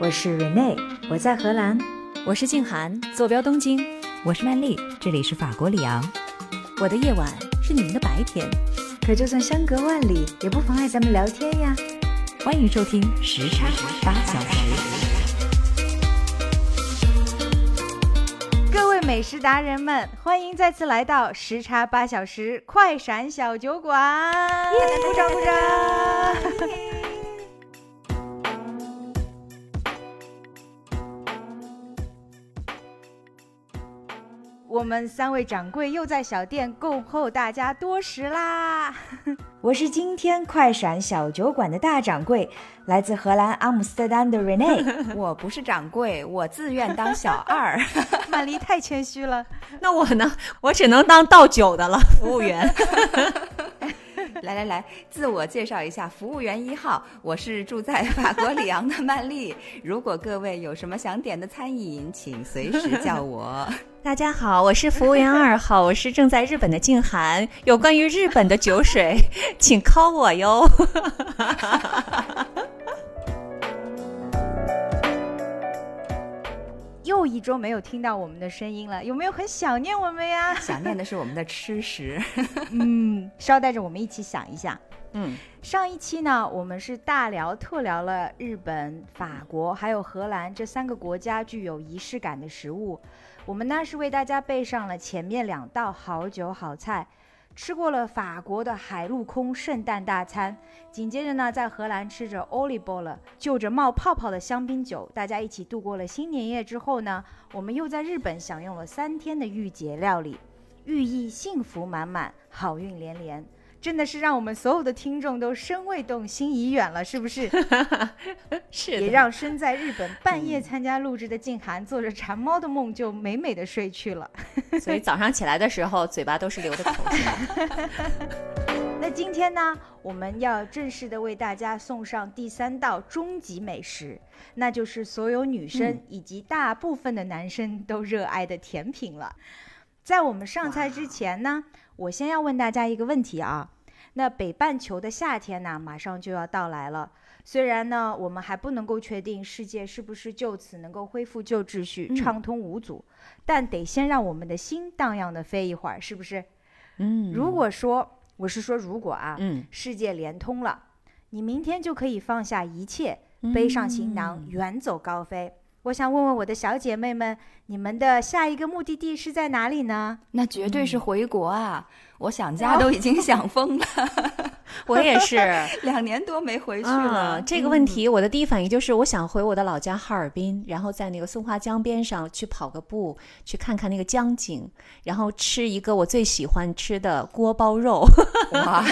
我是 Rene，我在荷兰。我是静涵，坐标东京。我是曼丽，这里是法国里昂。我的夜晚是你们的白天，可就算相隔万里，也不妨碍咱们聊天呀。欢迎收听时差八小时。各位美食达人们，欢迎再次来到时差八小时快闪小酒馆，鼓掌鼓掌！们三位掌柜又在小店恭候大家多时啦！我是今天快闪小酒馆的大掌柜，来自荷兰阿姆斯特丹的 Rene。我不是掌柜，我自愿当小二。曼丽太谦虚了，那我呢？我只能当倒酒的了，服务员。来来来，自我介绍一下，服务员一号，我是住在法国里昂的曼丽。如果各位有什么想点的餐饮，请随时叫我。大家好，我是服务员二号，我是正在日本的静涵。有关于日本的酒水，请 call 我哟。又一周没有听到我们的声音了，有没有很想念我们呀？想念的是我们的吃食。嗯，捎带着我们一起想一下。嗯，上一期呢，我们是大聊特聊了日本、法国还有荷兰这三个国家具有仪式感的食物。我们呢是为大家备上了前面两道好酒好菜。吃过了法国的海陆空圣诞大餐，紧接着呢，在荷兰吃着 olive 了，就着冒泡泡的香槟酒，大家一起度过了新年夜之后呢，我们又在日本享用了三天的御节料理，寓意幸福满满，好运连连。真的是让我们所有的听众都身未动，心已远了，是不是？是，也让身在日本半夜参加录制的静涵做着馋猫的梦，就美美的睡去了。所以早上起来的时候，嘴巴都是流的口水。那今天呢，我们要正式的为大家送上第三道终极美食，那就是所有女生以及大部分的男生都热爱的甜品了。在我们上菜之前呢，我先要问大家一个问题啊。那北半球的夏天呢，马上就要到来了。虽然呢，我们还不能够确定世界是不是就此能够恢复旧秩序、畅通无阻，但得先让我们的心荡漾的飞一会儿，是不是？嗯，如果说我是说如果啊，嗯，世界连通了，你明天就可以放下一切，背上行囊，远走高飞。我想问问我的小姐妹们，你们的下一个目的地是在哪里呢？那绝对是回国啊！我想家都已经想疯了。我也是，两年多没回去了。这个问题，我的第一反应就是，我想回我的老家哈尔滨，然后在那个松花江边上去跑个步，去看看那个江景，然后吃一个我最喜欢吃的锅包肉。哇，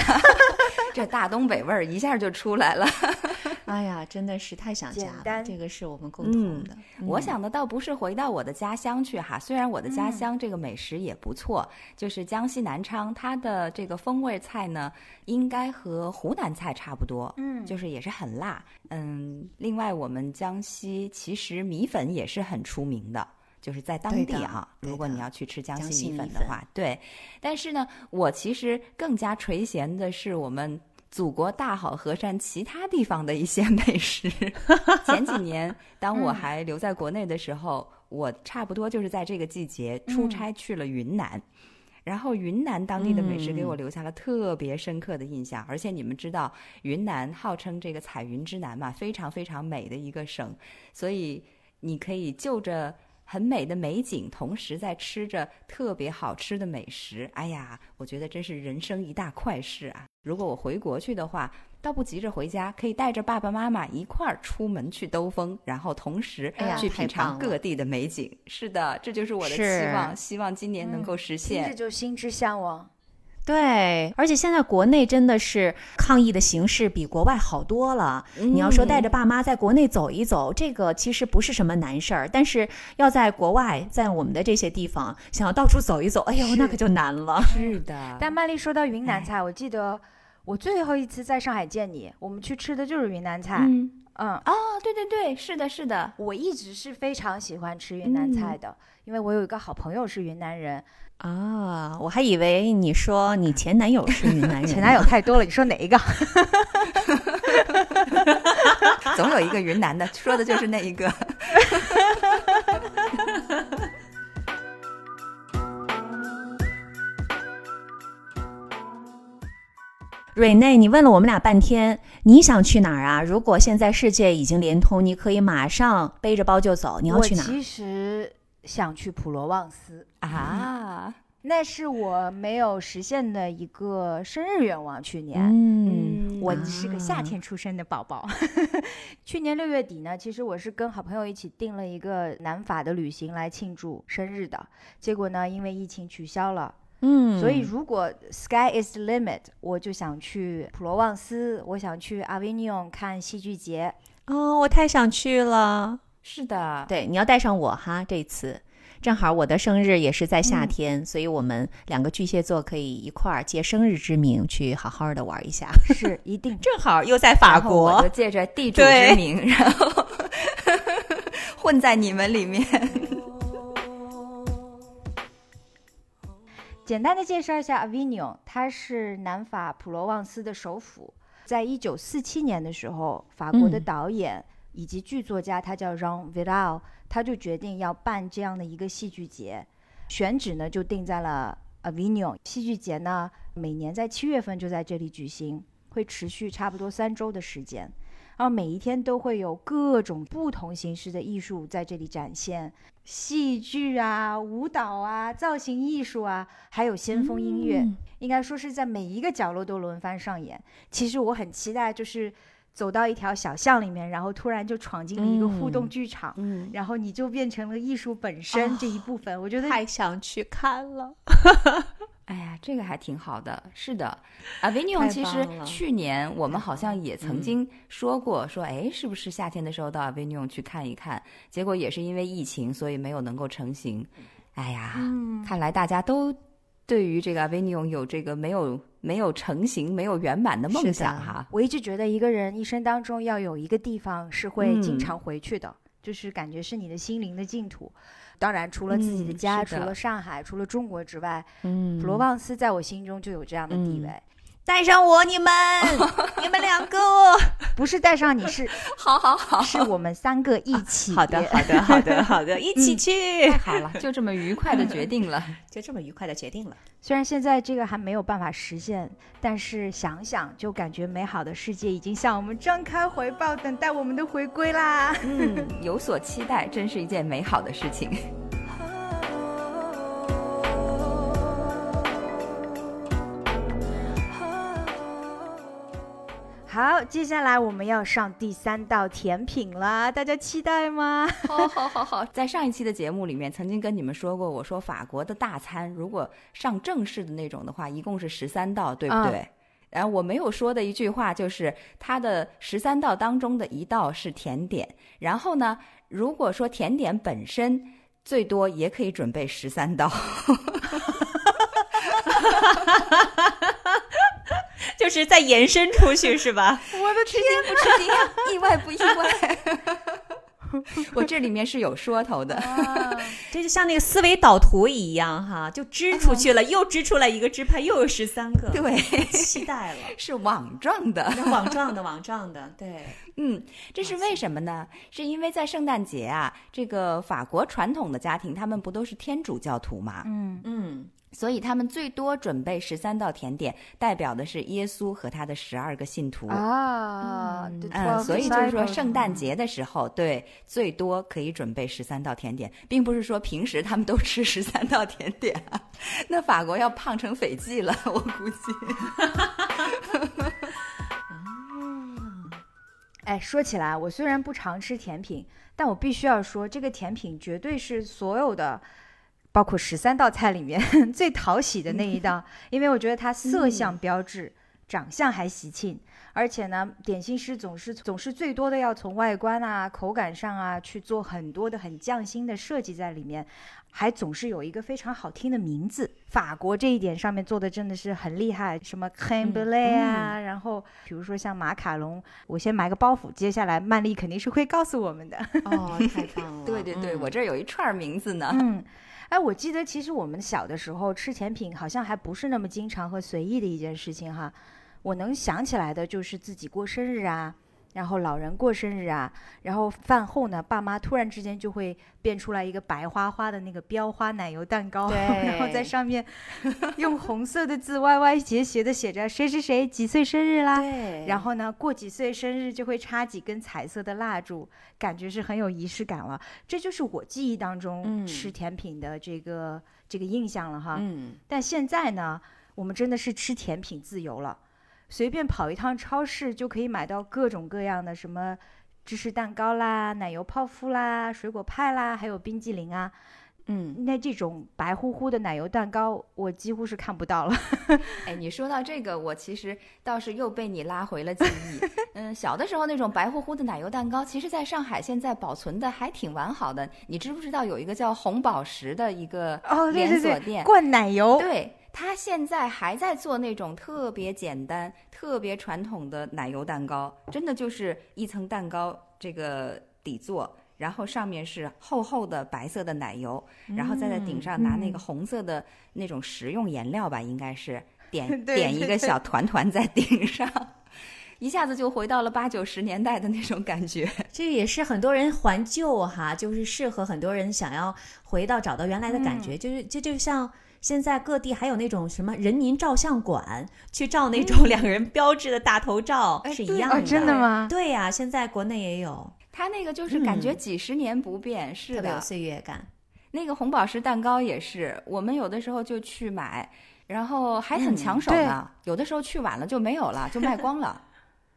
这大东北味儿一下就出来了。哎呀，真的是太想家了。这个是我们共同的。我想的倒不是回到我的家乡去哈，虽然我的家乡这个美食也不错，就是江西南昌，它的这个风味菜呢，应该和湖南菜差不多，嗯，就是也是很辣。嗯，另外我们江西其实米粉也是很出名的，就是在当地啊。如果你要去吃江西米粉的话，对。但是呢，我其实更加垂涎的是我们。祖国大好河山，其他地方的一些 美食。前几年，当我还留在国内的时候，我差不多就是在这个季节出差去了云南，然后云南当地的美食给我留下了特别深刻的印象。而且你们知道，云南号称这个彩云之南嘛，非常非常美的一个省，所以你可以就着。很美的美景，同时在吃着特别好吃的美食。哎呀，我觉得真是人生一大快事啊！如果我回国去的话，倒不急着回家，可以带着爸爸妈妈一块儿出门去兜风，然后同时去品尝各地的美景。是的，这就是我的期望，希望今年能够实现。这就心之向往。对，而且现在国内真的是抗疫的形势比国外好多了。你要说带着爸妈在国内走一走，这个其实不是什么难事儿。但是要在国外，在我们的这些地方，想要到处走一走，哎呦，那可就难了。是的。但曼丽说到云南菜，我记得我最后一次在上海见你，我们去吃的就是云南菜。嗯，哦，对对对，是的，是的，我一直是非常喜欢吃云南菜的，因为我有一个好朋友是云南人。啊，我还以为你说你前男友是云南人，前男友太多了，你说哪一个？总有一个云南的，说的就是那一个。瑞内，你问了我们俩半天，你想去哪儿啊？如果现在世界已经连通，你可以马上背着包就走。你要去哪？其实想去普罗旺斯啊，那是我没有实现的一个生日愿望。去年，嗯，我是个夏天出生的宝宝。去年六月底呢，其实我是跟好朋友一起订了一个南法的旅行来庆祝生日的，结果呢，因为疫情取消了。嗯，所以如果 sky is the limit，我就想去普罗旺斯，我想去阿维尼翁看戏剧节。哦，我太想去了。是的，对，你要带上我哈，这次正好我的生日也是在夏天，所以我们两个巨蟹座可以一块儿借生日之名去好好的玩一下。是，一定 正好又在法国，我就借着地主之名，然后 混在你们里面。简单的介绍一下 Avignon，它是南法普罗旺斯的首府。在一九四七年的时候，法国的导演以及剧作家，他叫 Jean Viral，他就决定要办这样的一个戏剧节，选址呢就定在了 Avignon。戏剧节呢每年在七月份就在这里举行，会持续差不多三周的时间。然后每一天都会有各种不同形式的艺术在这里展现，戏剧啊、舞蹈啊、造型艺术啊，还有先锋音乐，应该说是在每一个角落都轮番上演。其实我很期待，就是走到一条小巷里面，然后突然就闯进了一个互动剧场，嗯，然后你就变成了艺术本身这一部分。我觉得太想去看了。哎呀，这个还挺好的。是的，Avignon 其实去年我们好像也曾经说过，说哎，是不是夏天的时候到 Avignon 去看一看？结果也是因为疫情，所以没有能够成行。哎呀，看来大家都对于这个 Avignon 有这个没有没有成型、没有圆满的梦想哈。我一直觉得一个人一生当中要有一个地方是会经常回去的，就是感觉是你的心灵的净土。当然，除了自己的家，除了上海，除了中国之外，嗯，普罗旺斯在我心中就有这样的地位。带上我，你们，你们两个，不是带上你是，好好好，是我们三个一起。好的，好的，好的，好的，一起去。太好了，就这么愉快的决定了，就这么愉快的决定了。虽然现在这个还没有办法实现，但是想想就感觉美好的世界已经向我们张开怀抱，等待我们的回归啦。嗯，有所期待，真是一件美好的事情。好，接下来我们要上第三道甜品了，大家期待吗？好，好，好，好。在上一期的节目里面，曾经跟你们说过，我说法国的大餐如果上正式的那种的话，一共是十三道，对不对？嗯、然后我没有说的一句话就是，它的十三道当中的一道是甜点。然后呢，如果说甜点本身最多也可以准备十三道。就是再延伸出去是吧？我的天，不吃惊，意外不意外？我这里面是有说头的，这就像那个思维导图一样哈，就支出去了，又支出来一个支派，又有十三个，对，期待了，是网状的，网状的，网状的，对，嗯，这是为什么呢？是因为在圣诞节啊，这个法国传统的家庭，他们不都是天主教徒嘛？嗯嗯。所以他们最多准备十三道甜点，代表的是耶稣和他的十二个信徒啊。嗯，所以就是说圣诞节的时候，对，最多可以准备十三道甜点，并不是说平时他们都吃十三道甜点，那法国要胖成斐济了，我估计。哎，说起来，我虽然不常吃甜品，但我必须要说，这个甜品绝对是所有的。包括十三道菜里面 最讨喜的那一道，因为我觉得它色相标致长相还喜庆，而且呢，点心师总是总是最多的要从外观啊、口感上啊去做很多的很匠心的设计在里面，还总是有一个非常好听的名字。法国这一点上面做的真的是很厉害，什么 c a m b r l e 啊，然后比如说像马卡龙，我先埋个包袱，接下来曼丽肯定是会告诉我们的。哦，太棒了！对对对，我这儿有一串名字呢。嗯。哎，我记得其实我们小的时候吃甜品，好像还不是那么经常和随意的一件事情哈。我能想起来的就是自己过生日啊。然后老人过生日啊，然后饭后呢，爸妈突然之间就会变出来一个白花花的那个标花奶油蛋糕，然后在上面用红色的字歪歪斜斜的写着谁谁谁几岁生日啦。然后呢，过几岁生日就会插几根彩色的蜡烛，感觉是很有仪式感了。这就是我记忆当中吃甜品的这个这个印象了哈。嗯。但现在呢，我们真的是吃甜品自由了。随便跑一趟超市就可以买到各种各样的什么芝士蛋糕啦、奶油泡芙啦、水果派啦，还有冰激凌啊。嗯，那这种白乎乎的奶油蛋糕，我几乎是看不到了。哎，你说到这个，我其实倒是又被你拉回了记忆。嗯，小的时候那种白乎乎的奶油蛋糕，其实在上海现在保存的还挺完好的。你知不知道有一个叫红宝石的一个连锁店，灌奶油？对。他现在还在做那种特别简单、特别传统的奶油蛋糕，真的就是一层蛋糕这个底座，然后上面是厚厚的白色的奶油，然后再在顶上拿那个红色的那种食用颜料吧，应该是 点点一个小团团在顶上，一下子就回到了八九十年代的那种感觉。这也是很多人怀旧哈，就是适合很多人想要回到找到原来的感觉，就是就就像。现在各地还有那种什么人民照相馆，去照那种两个人标志的大头照，是一样的。真的吗？对呀，现在国内也有。它那个就是感觉几十年不变，是的，特别有岁月感。那个红宝石蛋糕也是，我们有的时候就去买，然后还很抢手呢。有的时候去晚了就没有了，就卖光了。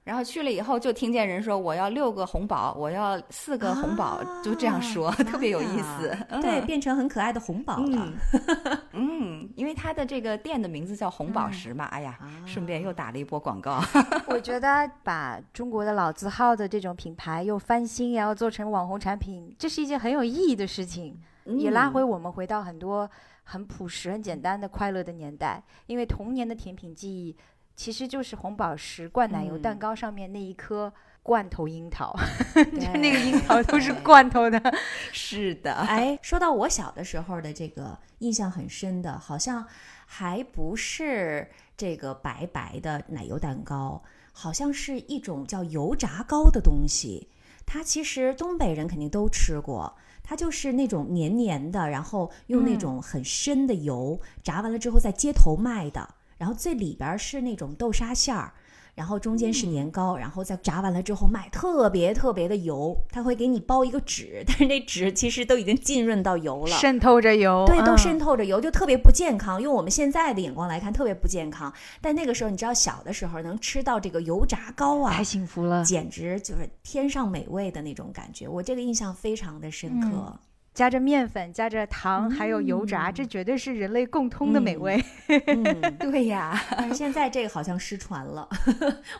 然后去了以后，就听见人说我要六个红宝，我要四个红宝，就这样说，特别有意思。对，变成很可爱的红宝了。嗯，因为它的这个店的名字叫红宝石嘛。哎呀，顺便又打了一波广告。我觉得把中国的老字号的这种品牌又翻新，然后做成网红产品，这是一件很有意义的事情，也拉回我们回到很多很朴实、很简单的快乐的年代。因为童年的甜品记忆。其实就是红宝石灌奶油蛋糕上面那一颗罐头樱桃，就那个樱桃都是罐头的。是的，哎，说到我小的时候的这个印象很深的，好像还不是这个白白的奶油蛋糕，好像是一种叫油炸糕的东西。它其实东北人肯定都吃过，它就是那种黏黏的，然后用那种很深的油炸完了之后在街头卖的。然后最里边是那种豆沙馅儿，然后中间是年糕，然后再炸完了之后卖，特别特别的油。它会给你包一个纸，但是那纸其实都已经浸润到油了，渗透着油，对，都渗透着油，就特别不健康。用我们现在的眼光来看，特别不健康。但那个时候，你知道，小的时候能吃到这个油炸糕啊，太幸福了，简直就是天上美味的那种感觉。我这个印象非常的深刻。加着面粉，加着糖，还有油炸，这绝对是人类共通的美味。嗯 对呀，但是现在这个好像失传了，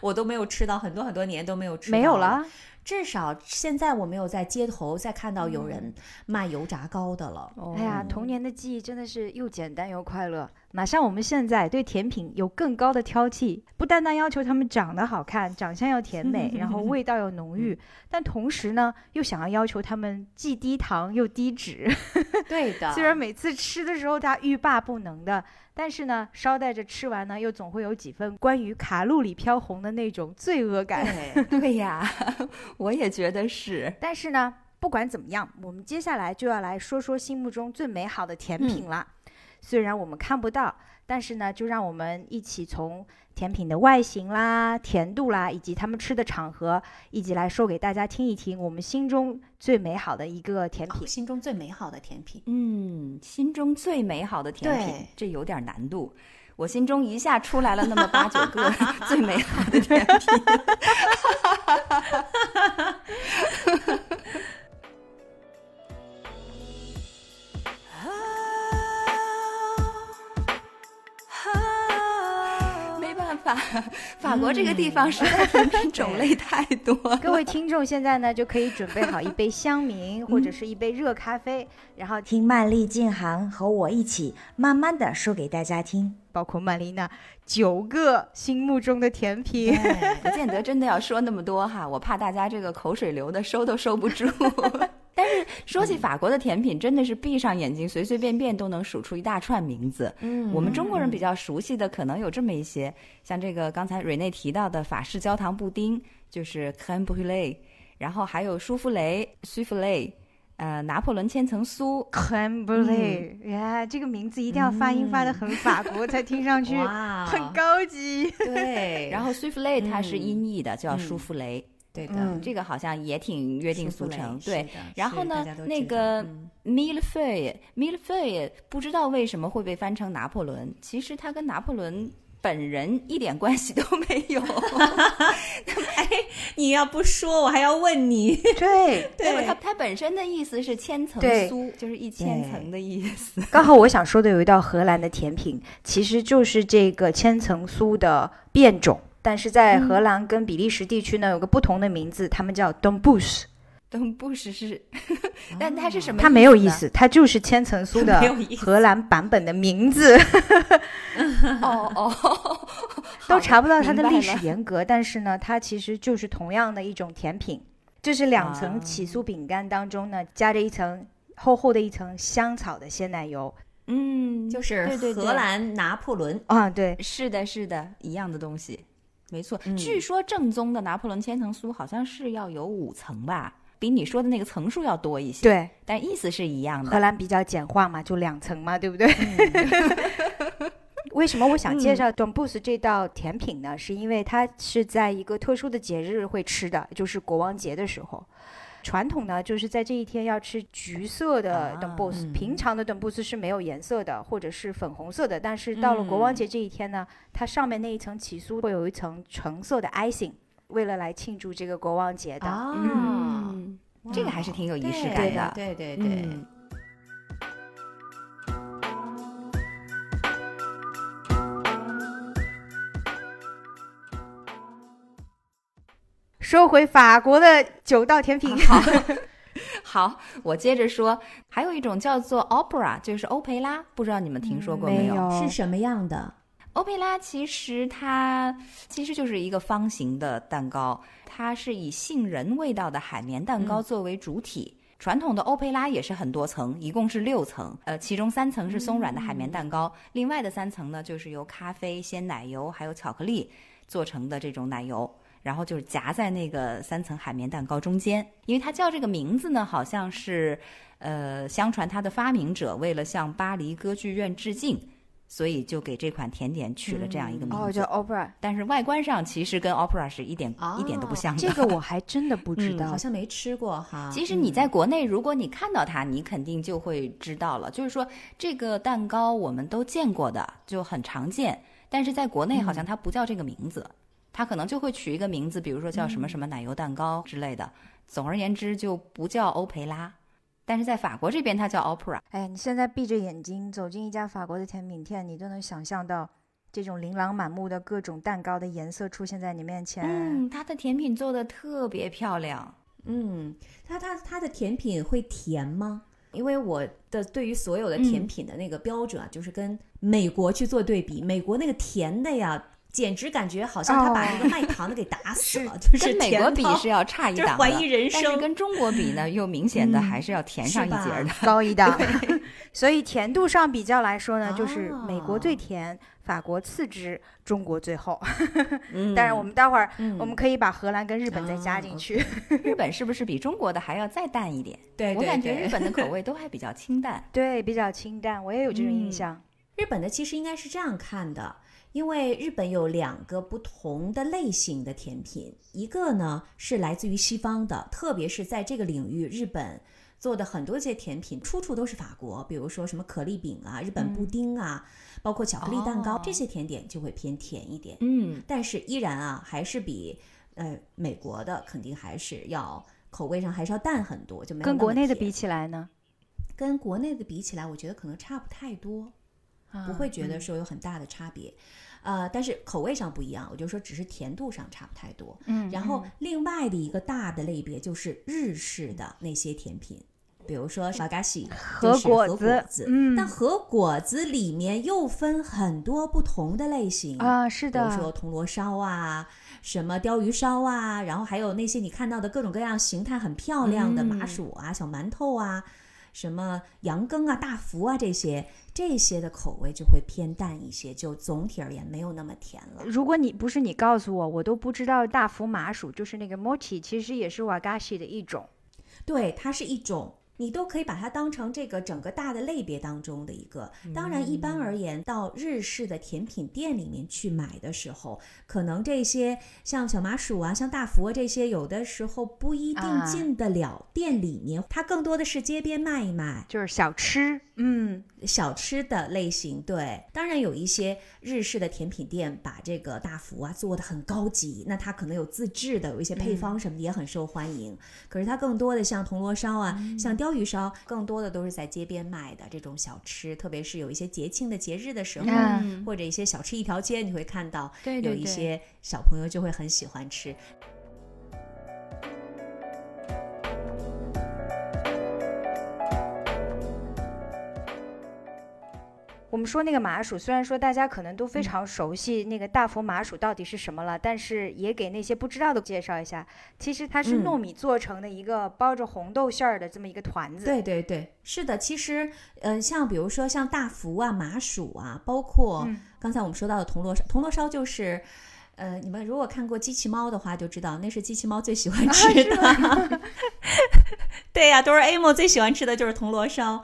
我都没有吃到，很多很多年都没有吃，没有了。至少现在我没有在街头再看到有人卖油炸糕的了。哎呀，童年的记忆真的是又简单又快乐。哪像我们现在对甜品有更高的挑剔，不单单要求他们长得好看，长相要甜美，然后味道要浓郁，但同时呢，又想要要求他们既低糖又低脂。对的。虽然每次吃的时候他欲罢不能的，但是呢，捎带着吃完呢，又总会有几分关于卡路里飘红的那种罪恶感。对呀，我也觉得是。但是呢，不管怎么样，我们接下来就要来说说心目中最美好的甜品了。虽然我们看不到，但是呢，就让我们一起从甜品的外形啦、甜度啦，以及他们吃的场合，一起来说给大家听一听我们心中最美好的一个甜品。心中最美好的甜品，嗯，心中最美好的甜品，这有点难度。我心中一下出来了那么八九个最美好的甜品。法国这个地方实在甜品种类太多。各位听众现在呢就可以准备好一杯 香茗或者是一杯热咖啡，然后听曼丽静涵和我一起慢慢的说给大家听。包括曼丽娜九个心目中的甜品，不见得真的要说那么多哈，我怕大家这个口水流的收都收不住。但是说起法国的甜品，真的是闭上眼睛随随便便都能数出一大串名字。嗯，我们中国人比较熟悉的可能有这么一些，像这个刚才瑞内提到的法式焦糖布丁，就是 crème brûlée，然后还有舒芙蕾 soufflé。呃，拿破仑千层酥 brûlée，呀，这个名字一定要发音发的很法国，才听上去很高级。对，然后 soufflé 它是音译的，叫舒芙蕾。对的，这个好像也挺约定俗成。对，然后呢，那个 millefeuille，millefeuille 不知道为什么会被翻成拿破仑，其实它跟拿破仑。本人一点关系都没有。哎，你要不说，我还要问你。对对，它它本身的意思是千层酥，就是一千层的意思。刚好我想说的有一道荷兰的甜品，其实就是这个千层酥的变种，但是在荷兰跟比利时地区呢有个不同的名字，他们叫 d o m b o u s 东布什是，但它是什么？它没有意思，它就是千层酥的 荷兰版本的名字。哦哦，都查不到它的历史沿革，但是呢，它其实就是同样的一种甜品，就是两层起酥饼干当中呢，夹着一层厚厚的一层香草的鲜奶油。嗯，就是荷兰拿破仑。啊，对，是的，是的，一样的东西，没错。据说正宗的拿破仑千层酥好像是要有五层吧。比你说的那个层数要多一些，对，但意思是一样的。荷兰比较简化嘛，就两层嘛，对不对？为什么我想介绍 Dombus 这道甜品呢？是因为它是在一个特殊的节日会吃的，就是国王节的时候。传统呢，就是在这一天要吃橘色的 d o m b o s 平常的 d o m b o s 是没有颜色的，或者是粉红色的。但是到了国王节这一天呢，它上面那一层起酥会有一层橙色的 icing。为了来庆祝这个国王节的，嗯，这个还是挺有仪式感的，对对对。说回法国的九道甜品，好，好，我接着说，还有一种叫做 opera，就是欧培拉，不知道你们听说过没有？是什么样的？欧培拉其实它其实就是一个方形的蛋糕，它是以杏仁味道的海绵蛋糕作为主体。传统的欧培拉也是很多层，一共是六层，呃，其中三层是松软的海绵蛋糕，另外的三层呢就是由咖啡、鲜奶油还有巧克力做成的这种奶油，然后就是夹在那个三层海绵蛋糕中间。因为它叫这个名字呢，好像是，呃，相传它的发明者为了向巴黎歌剧院致敬。所以就给这款甜点取了这样一个名字，叫 opera。但是外观上其实跟 opera 是一点一点都不像的。这个我还真的不知道，好像没吃过哈。其实你在国内，如果你看到它，你肯定就会知道了。就是说，这个蛋糕我们都见过的，就很常见。但是在国内好像它不叫这个名字，它可能就会取一个名字，比如说叫什么什么奶油蛋糕之类的。总而言之，就不叫欧培拉。但是在法国这边，它叫 opera。哎，你现在闭着眼睛走进一家法国的甜品店，你都能想象到这种琳琅满目的各种蛋糕的颜色出现在你面前。嗯，它的甜品做的特别漂亮。嗯，它它它的甜品会甜吗？因为我的对于所有的甜品的那个标准啊，就是跟美国去做对比，美国那个甜的呀。简直感觉好像他把那个卖糖的给打死了，就是跟美国比是要差一档，怀疑人生。但是跟中国比呢，又明显的还是要甜上一截的，高一档。所以甜度上比较来说呢，就是美国最甜，法国次之，中国最后。当然，我们待会儿我们可以把荷兰跟日本再加进去。日本是不是比中国的还要再淡一点？对，我感觉日本的口味都还比较清淡。对，比较清淡，我也有这种印象。日本的其实应该是这样看的。因为日本有两个不同的类型的甜品，一个呢是来自于西方的，特别是在这个领域，日本做的很多这些甜品出处都是法国，比如说什么可丽饼啊、日本布丁啊，包括巧克力蛋糕这些甜点就会偏甜一点。嗯，但是依然啊，还是比呃美国的肯定还是要口味上还是要淡很多，就没有跟国内的比起来呢？跟国内的比起来，我觉得可能差不太多。不会觉得说有很大的差别。呃，但是口味上不一样，我就说只是甜度上差不太多。嗯，然后另外的一个大的类别就是日式的那些甜品，比如说瓦嘎西和果子，嗯，但和果子里面又分很多不同的类型啊，是的，比如说铜锣烧啊，什么鲷鱼烧啊，然后还有那些你看到的各种各样形态很漂亮的麻薯啊、小馒头啊，什么羊羹啊、大福啊这些。这些的口味就会偏淡一些，就总体而言没有那么甜了。如果你不是你告诉我，我都不知道大福麻薯就是那个 mochi，其实也是 wagashi 的一种。对，它是一种。你都可以把它当成这个整个大的类别当中的一个。当然，一般而言，到日式的甜品店里面去买的时候，可能这些像小麻薯啊、像大福啊这些，有的时候不一定进得了店里面。它更多的是街边卖一卖，就是小吃，嗯，小吃的类型。对，当然有一些日式的甜品店把这个大福啊做的很高级，那它可能有自制的，有一些配方什么的也很受欢迎。可是它更多的像铜锣烧啊，像鲷。鲷鱼烧更多的都是在街边卖的这种小吃，特别是有一些节庆的节日的时候，或者一些小吃一条街，你会看到有一些小朋友就会很喜欢吃。我们说那个麻薯，虽然说大家可能都非常熟悉那个大佛麻薯到底是什么了，但是也给那些不知道的介绍一下。其实它是糯米做成的一个包着红豆馅儿的这么一个团子。对对对，是的。其实，呃，像比如说像大福啊、麻薯啊，包括刚才我们说到的铜锣烧，铜锣烧就是。呃，你们如果看过机器猫的话，就知道那是机器猫最喜欢吃的。对呀，哆啦 A 梦最喜欢吃的就是铜锣烧。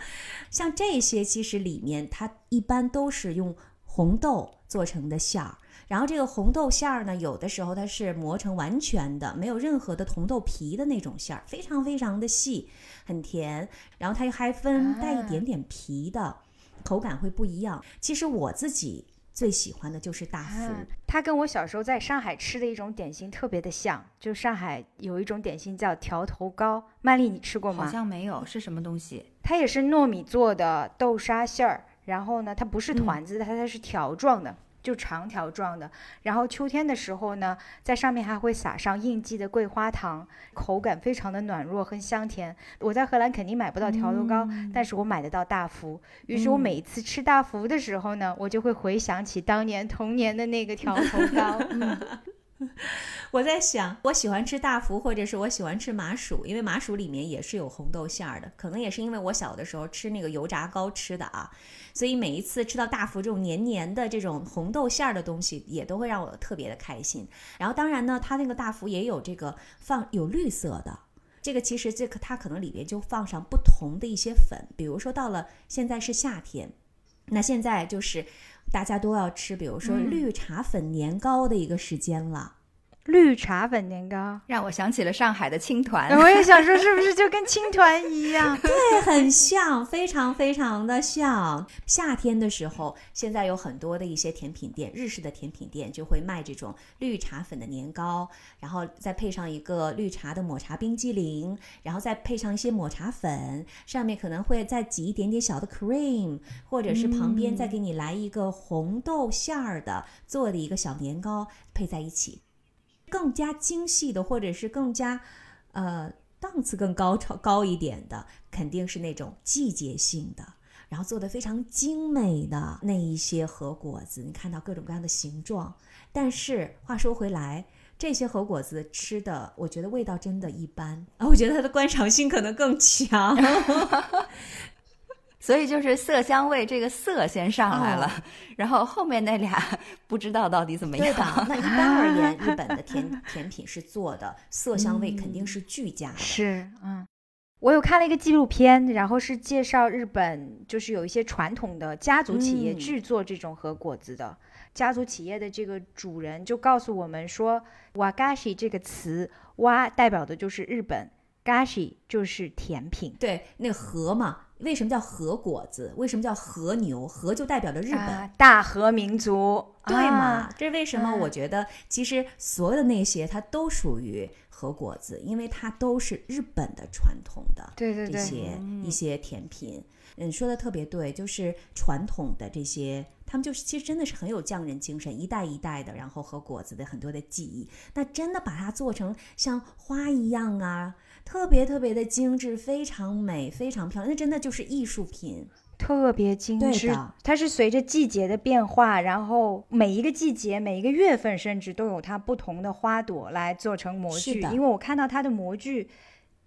像这些，其实里面它一般都是用红豆做成的馅儿。然后这个红豆馅儿呢，有的时候它是磨成完全的，没有任何的红豆皮的那种馅儿，非常非常的细，很甜。然后它还分带一点点皮的，口感会不一样。其实我自己。最喜欢的就是大福，它跟我小时候在上海吃的一种点心特别的像，就上海有一种点心叫条头糕，曼丽你吃过吗？好像没有，是什么东西？它也是糯米做的豆沙馅儿，然后呢，它不是团子，它它是条状的。就长条状的，然后秋天的时候呢，在上面还会撒上应季的桂花糖，口感非常的软糯和香甜。我在荷兰肯定买不到条头糕，但是我买得到大福。于是我每一次吃大福的时候呢，我就会回想起当年童年的那个条头糕。我在想，我喜欢吃大福，或者是我喜欢吃麻薯，因为麻薯里面也是有红豆馅儿的。可能也是因为我小的时候吃那个油炸糕吃的啊，所以每一次吃到大福这种黏黏的这种红豆馅儿的东西，也都会让我特别的开心。然后当然呢，它那个大福也有这个放有绿色的，这个其实这个它可能里边就放上不同的一些粉，比如说到了现在是夏天，那现在就是大家都要吃，比如说绿茶粉年糕的一个时间了。绿茶粉年糕让我想起了上海的青团，我也想说，是不是就跟青团一样？对，很像，非常非常的像。夏天的时候，现在有很多的一些甜品店，日式的甜品店就会卖这种绿茶粉的年糕，然后再配上一个绿茶的抹茶冰激凌，然后再配上一些抹茶粉，上面可能会再挤一点点小的 cream，或者是旁边再给你来一个红豆馅儿的做的一个小年糕，配在一起。更加精细的，或者是更加，呃，档次更高超高一点的，肯定是那种季节性的，然后做的非常精美的那一些核果子。你看到各种各样的形状，但是话说回来，这些核果子吃的，我觉得味道真的一般啊，我觉得它的观赏性可能更强。所以就是色香味，这个色先上来了，然后后面那俩不知道到底怎么样。对的，那一般而言，日本的甜甜品是做的色香味肯定是俱佳的。是，嗯，我有看了一个纪录片，然后是介绍日本，就是有一些传统的家族企业制作这种和果子的。家族企业的这个主人就告诉我们说，“wagashi” 这个词，“哇”代表的就是日本，“gashi” 就是甜品。对，那个和嘛。为什么叫和果子？为什么叫和牛？和就代表着日本大和民族，对吗？这为什么？我觉得其实所有的那些它都属于和果子，因为它都是日本的传统的对对对，这些一些甜品。嗯，说的特别对，就是传统的这些，他们就是其实真的是很有匠人精神，一代一代的，然后和果子的很多的技艺，那真的把它做成像花一样啊，特别特别的精致，非常美，非常漂亮，那真的就是艺术品。特别精致，它是随着季节的变化，然后每一个季节、每一个月份，甚至都有它不同的花朵来做成模具。的因为我看到它的模具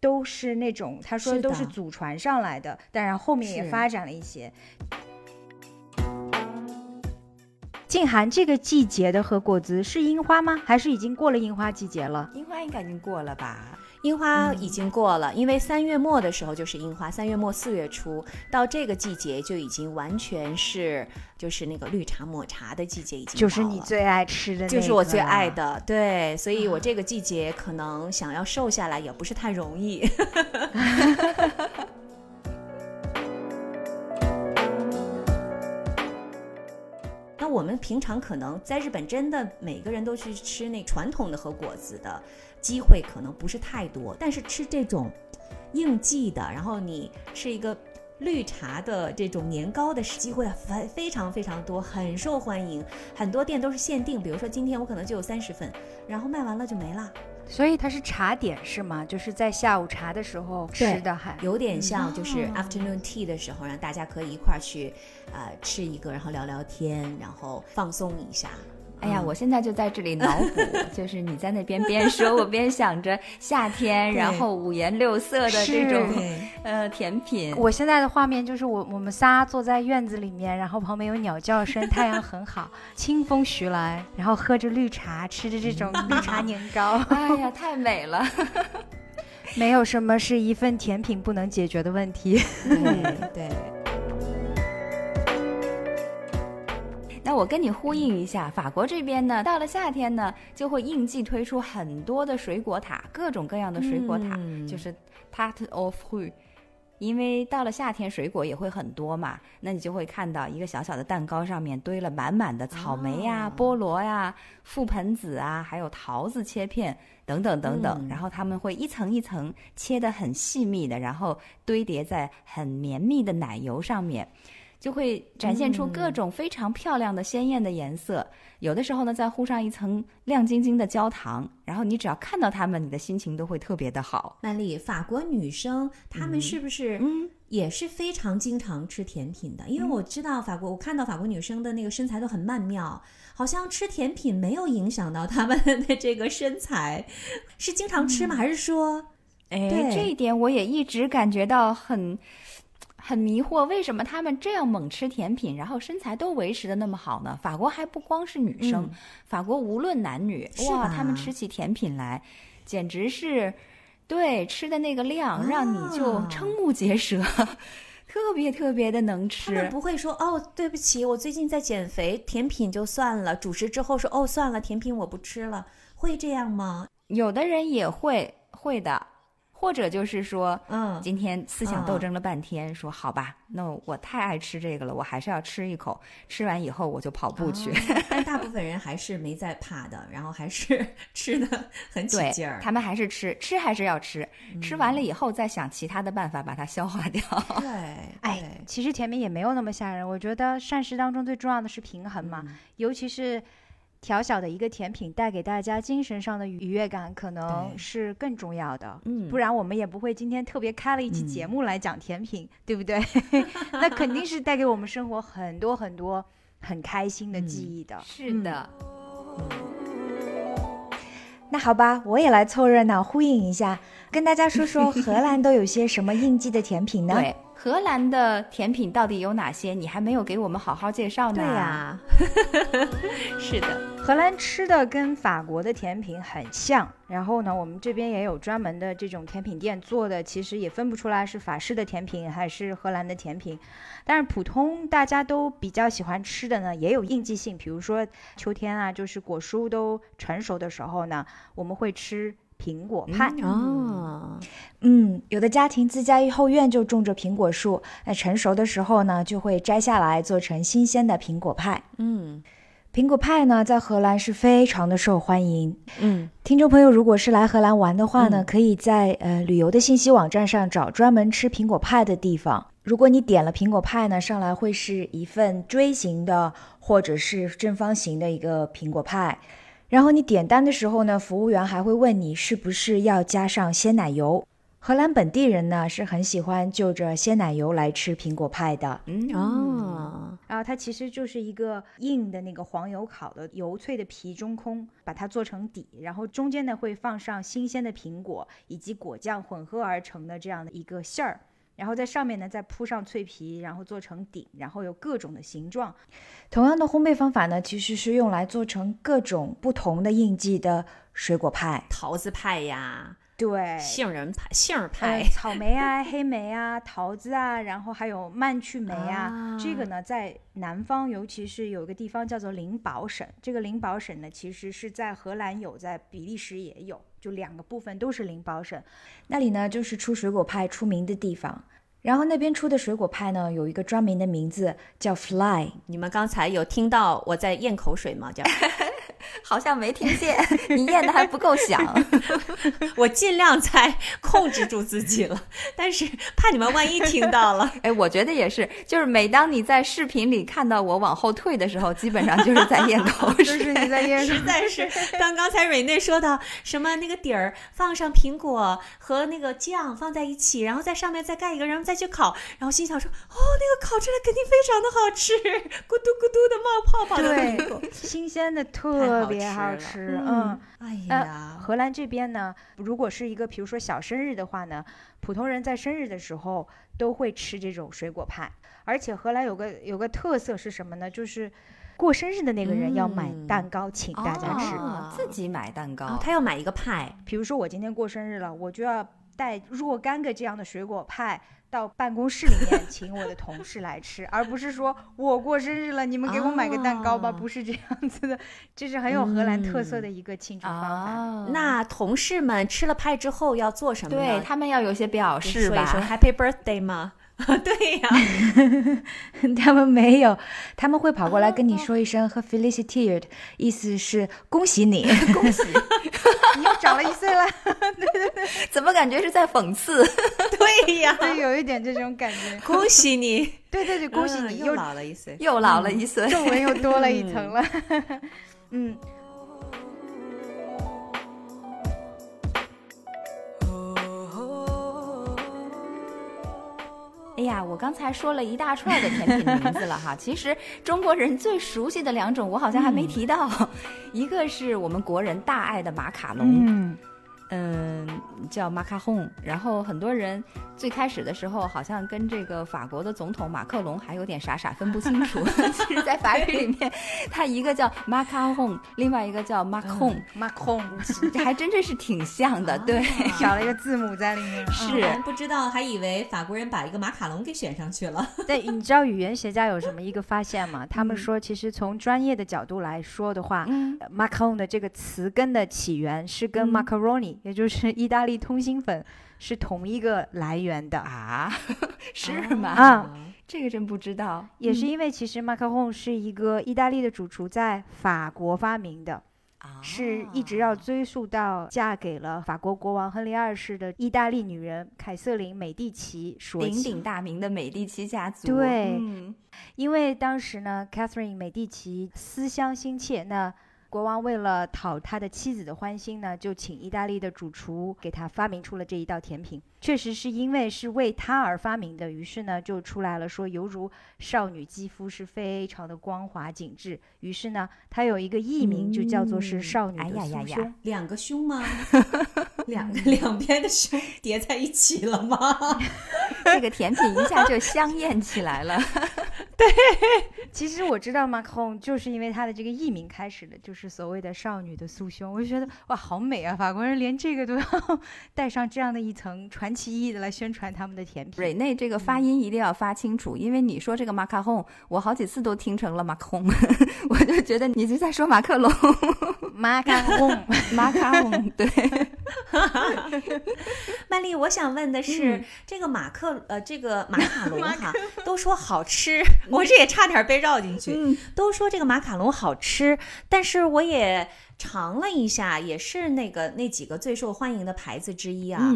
都是那种，他说的都是祖传上来的，当然后面也发展了一些。静涵，这个季节的和果子是樱花吗？还是已经过了樱花季节了？樱花应该已经过了吧？樱花已经过了，因为三月末的时候就是樱花，三月末四月初到这个季节就已经完全是就是那个绿茶抹茶的季节已经就是你最爱吃的，就是我最爱。的，对，所以我这个季节可能想要瘦下来也不是太容易。那我们平常可能在日本真的每个人都去吃那传统的和果子的机会可能不是太多，但是吃这种应季的，然后你吃一个绿茶的这种年糕的机会非非常非常多，很受欢迎。很多店都是限定，比如说今天我可能就有三十份，然后卖完了就没了，所以它是茶点是吗？就是在下午茶的时候吃的还，有点像就是 afternoon tea 的时候，让大家可以一块儿去呃吃一个，然后聊聊天，然后放松一下。哎呀，嗯我现在就在这里脑补，就是你在那边边说，我边想着夏天，然后五颜六色的这种呃甜品。我现在的画面就是我我们仨坐在院子里面，然后旁边有鸟叫声，太阳很好，清风徐来，然后喝着绿茶，吃着这种绿茶 年糕，哎呀，太美了！没有什么是一份甜品不能解决的问题。对对，那我跟你呼应一下，法国这边呢，到了夏天呢，就会应季推出很多的水果塔，各种各样的水果塔，嗯就是 tarte aux fruits。因为到了夏天，水果也会很多嘛，那你就会看到一个小小的蛋糕上面堆了满满的草莓呀、哦菠萝呀、覆盆子啊，还有桃子切片等等等等。嗯然后他们会一层一层切得很细密的，然后堆叠在很绵密的奶油上面。就会展现出各种非常漂亮的、鲜艳的颜色。有的时候呢，再糊上一层亮晶晶的焦糖，然后你只要看到它们，你的心情都会特别的好。曼丽，法国女生她们是不是嗯，也是非常经常吃甜品的？因为我知道法国，我看到法国女生的那个身材都很曼妙，好像吃甜品没有影响到她们的这个身材，是经常吃吗？还是说？哎对，这一点我也一直感觉到很。很迷惑，为什么他们这样猛吃甜品，然后身材都维持的那么好呢？法国还不光是女生，嗯法国无论男女，哇，他们吃起甜品来，简直是，对吃的那个量，让你就啊瞠目结舌，特别特别的能吃。他们不会说哦，对不起，我最近在减肥，甜品就算了，主食之后说哦，算了，甜品我不吃了，会这样吗？有的人也会会的，或者就是说，嗯，今天思想斗争了半天，说好吧，那我太爱吃这个了，我还是要吃一口，吃完以后我就跑步去。哦 但大部分人还是没在怕的，然后还是 吃的很起劲儿。他们还是吃，吃还是要吃，吃完了以后再想其他的办法把它消化掉。对，哎，其实甜品也没有那么吓人，我觉得膳食当中最重要的是平衡嘛，嗯尤其是。调小的一个甜品带给大家精神上的愉悦感，可能是更重要的。嗯不然我们也不会今天特别开了一期节目来讲甜品，对不对？那肯定是带给我们生活很多很多很开心的记忆的。是的，那好吧，我也来凑热闹，呼应一下，跟大家说说 荷兰都有些什么应季的甜品呢？对，荷兰的甜品到底有哪些？你还没有给我们好好介绍呢。对呀、是的，荷兰吃的跟法国的甜品很像，然后呢，我们这边也有专门的这种甜品店做的，其实也分不出来是法式的甜品还是荷兰的甜品。但是普通大家都比较喜欢吃的呢，也有应季性，比如说秋天啊，就是果蔬都成熟的时候呢，我们会吃苹果派。哦，嗯，有的家庭自家后院就种着苹果树，那成熟的时候呢，就会摘下来做成新鲜的苹果派。嗯，苹果派呢，在荷兰是非常的受欢迎。嗯，听众朋友，如果是来荷兰玩的话呢，可以在呃旅游的信息网站上找专门吃苹果派的地方。如果你点了苹果派呢，上来会是一份锥形的或者是正方形的一个苹果派。然后你点单的时候呢，服务员还会问你是不是要加上鲜奶油。荷兰本地人呢是很喜欢就着鲜奶油来吃苹果派的。嗯哦，然后它其实就是一个硬的那个黄油烤的油脆的皮中空，把它做成底，然后中间呢会放上新鲜的苹果以及果酱混合而成的这样的一个馅儿，然后在上面呢再铺上脆皮，然后做成顶，然后有各种的形状。同样的烘焙方法呢，其实是用来做成各种不同的印记的水果派。桃子派呀，对，杏仁派、杏儿呃派，草莓啊、黑莓啊、桃子啊，然后还有蔓去莓啊。这个呢，在南方，尤其是有一个地方叫做灵宝省。这个灵宝省呢，其实是在荷兰有，在比利时也有，就两个部分都是灵堡省。那里呢，就是出水果派出名的地方。然后那边出的水果派呢，有一个专门的名字叫 Fly。你们刚才有听到我在咽口水吗？叫好像没听见，你咽的还不够响。我尽量在控制住自己了，但是怕你们万一听到了。哎，我觉得也是，就是每当你在视频里看到我往后退的时候，基本上就是在咽口水。就是你在咽实在是，当刚才蕊内说到什么那个底儿放上苹果和那个酱放在一起，然后在上面再盖一个，然后再去烤，然后心想说，哦，那个烤出来肯定非常的好吃，咕嘟咕嘟的冒泡泡的。对，新鲜的特别好吃嗯，哎呃呀，荷兰这边呢，如果是一个比如说小生日的话呢，普通人在生日的时候都会吃这种水果派，而且荷兰有个有个特色是什么呢？就是过生日的那个人要买嗯蛋糕请大家吃。哦自己买蛋糕，哦，他要买一个派，比如说我今天过生日了，我就要带若干个这样的水果派。到办公室里面 请我的同事来吃，而不是说我过生日了，你们给我买个蛋糕吧，哦不是这样子的。这是很有荷兰特色的一个庆祝方法。啊，那同事们吃了派之后要做什么？对他们要有些表示吧？说一说 Happy Birthday 吗？对呀、他们没有，他们会跑过来跟你说一声和 felicitated，意思是恭喜你，恭喜。你又长了一岁了，对对对怎么感觉是在讽刺？对呀、对，有一点这种感觉。恭喜你，对对对，恭喜你嗯又又老了一岁。又老了一岁。皱纹又多了一层了。嗯，哎呀，我刚才说了一大串的甜品名字了哈，其实中国人最熟悉的两种我好像还没提到，一个是我们国人大爱的马卡龙，嗯，嗯，叫马卡洪。然后很多人最开始的时候，好像跟这个法国的总统马克龙还有点傻傻分不清楚。其实，在法语里面，他一个叫马卡洪，另外一个叫马控，马控 还真的是挺像的。对，少了一个字母在里面。是嗯不知道，还以为法国人把一个马卡龙给选上去了。对，你知道语言学家有什么一个发现吗？他们说，其实从专业的角度来说的话，嗯，macaron 的这个词根的起源是跟嗯也就是意大利通心粉是同一个来源的。啊，是吗？啊这个真不知道。也是因为其实 macaron 是一个意大利的主厨在法国发明的，啊是一直要追溯到嫁给了法国国王亨利二世的意大利女人凯瑟琳美第奇说起。鼎鼎大名的美第奇家族。对嗯因为当时呢，Catherine 美第奇思乡心切，那国王为了讨他的妻子的欢心呢，就请意大利的主厨给他发明出了这一道甜品。确实是因为是为他而发明的，于是呢就出来了说，犹如少女肌肤是非常的光滑紧致。于是呢，它有一个艺名，就叫做是嗯少女的哎呀呀呀。两个胸吗？两个两边的胸叠在一起了吗？这个甜品一下就香艳起来了。其实我知道 Macron 就是因为它的这个艺名开始的，就是所谓的少女的酥胸。我就觉得哇，好美啊！法国人连这个都要 带上这样的一层传奇意义的来宣传他们的甜品。蕊内这个发音一定要发清楚，因为你说这个马卡洪，我好几次都听成了马克洪，我就觉得你是在说马克龙。马卡龙，马卡龙，对。曼丽，我想问的是，这个马克呃，这个马卡龙哈，都说好吃，我这也差点被绕进去。都说这个马卡龙好吃，但是我也尝了一下，也是那个那几个最受欢迎的牌子之一啊。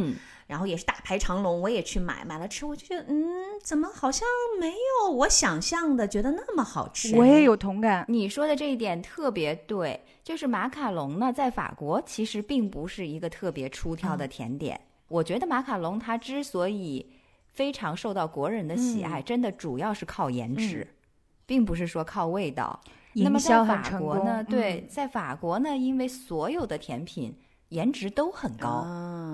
然后也是大排长龙，我也去买买了吃，我就觉得，嗯，怎么好像没有我想象的觉得那么好吃？我也有同感，你说的这一点特别对，就是马卡龙呢，在法国其实并不是一个特别出挑的甜点。我觉得马卡龙它之所以非常受到国人的喜爱，真的主要是靠颜值，并不是说靠味道。那么在法国呢？对，在法国呢，因为所有的甜品。颜值都很高，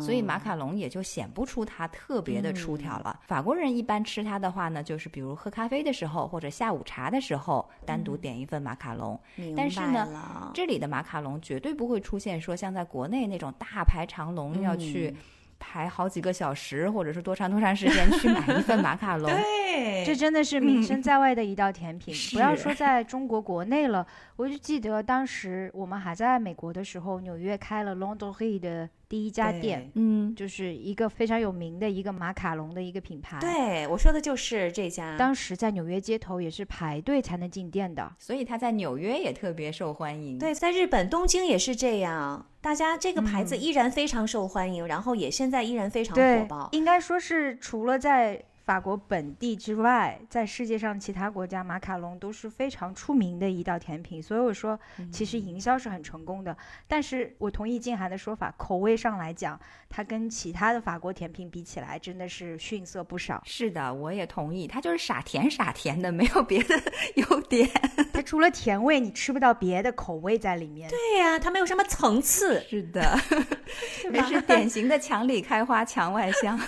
所以马卡龙也就显不出它特别的出挑了。法国人一般吃它的话呢，就是比如喝咖啡的时候或者下午茶的时候，单独点一份马卡龙。但是呢，这里的马卡龙绝对不会出现说像在国内那种大排长龙要去。排好几个小时，或者是多长多长时间去买一份马卡龙？对，这真的是名声在外的一道甜品。不要说在中国国内了，我就记得当时我们还在美国的时候，纽约开了 Londoner 的。第一家店，嗯，就是一个非常有名的一个马卡龙的一个品牌。对，我说的就是这家。当时在纽约街头也是排队才能进店的，所以它在纽约也特别受欢迎。对，在日本东京也是这样，大家这个牌子依然非常受欢迎，然后也现在依然非常火爆。应该说是除了在。法国本地之外，在世界上其他国家，马卡龙都是非常出名的一道甜品。所以我说，其实营销是很成功的。但是我同意静涵的说法，口味上来讲，它跟其他的法国甜品比起来，真的是逊色不少。是的，我也同意，它就是傻甜傻甜的，没有别的 优点。它除了甜味，你吃不到别的口味在里面。对呀，它没有什么层次。是的，这是 典型的墙里开花墙外香。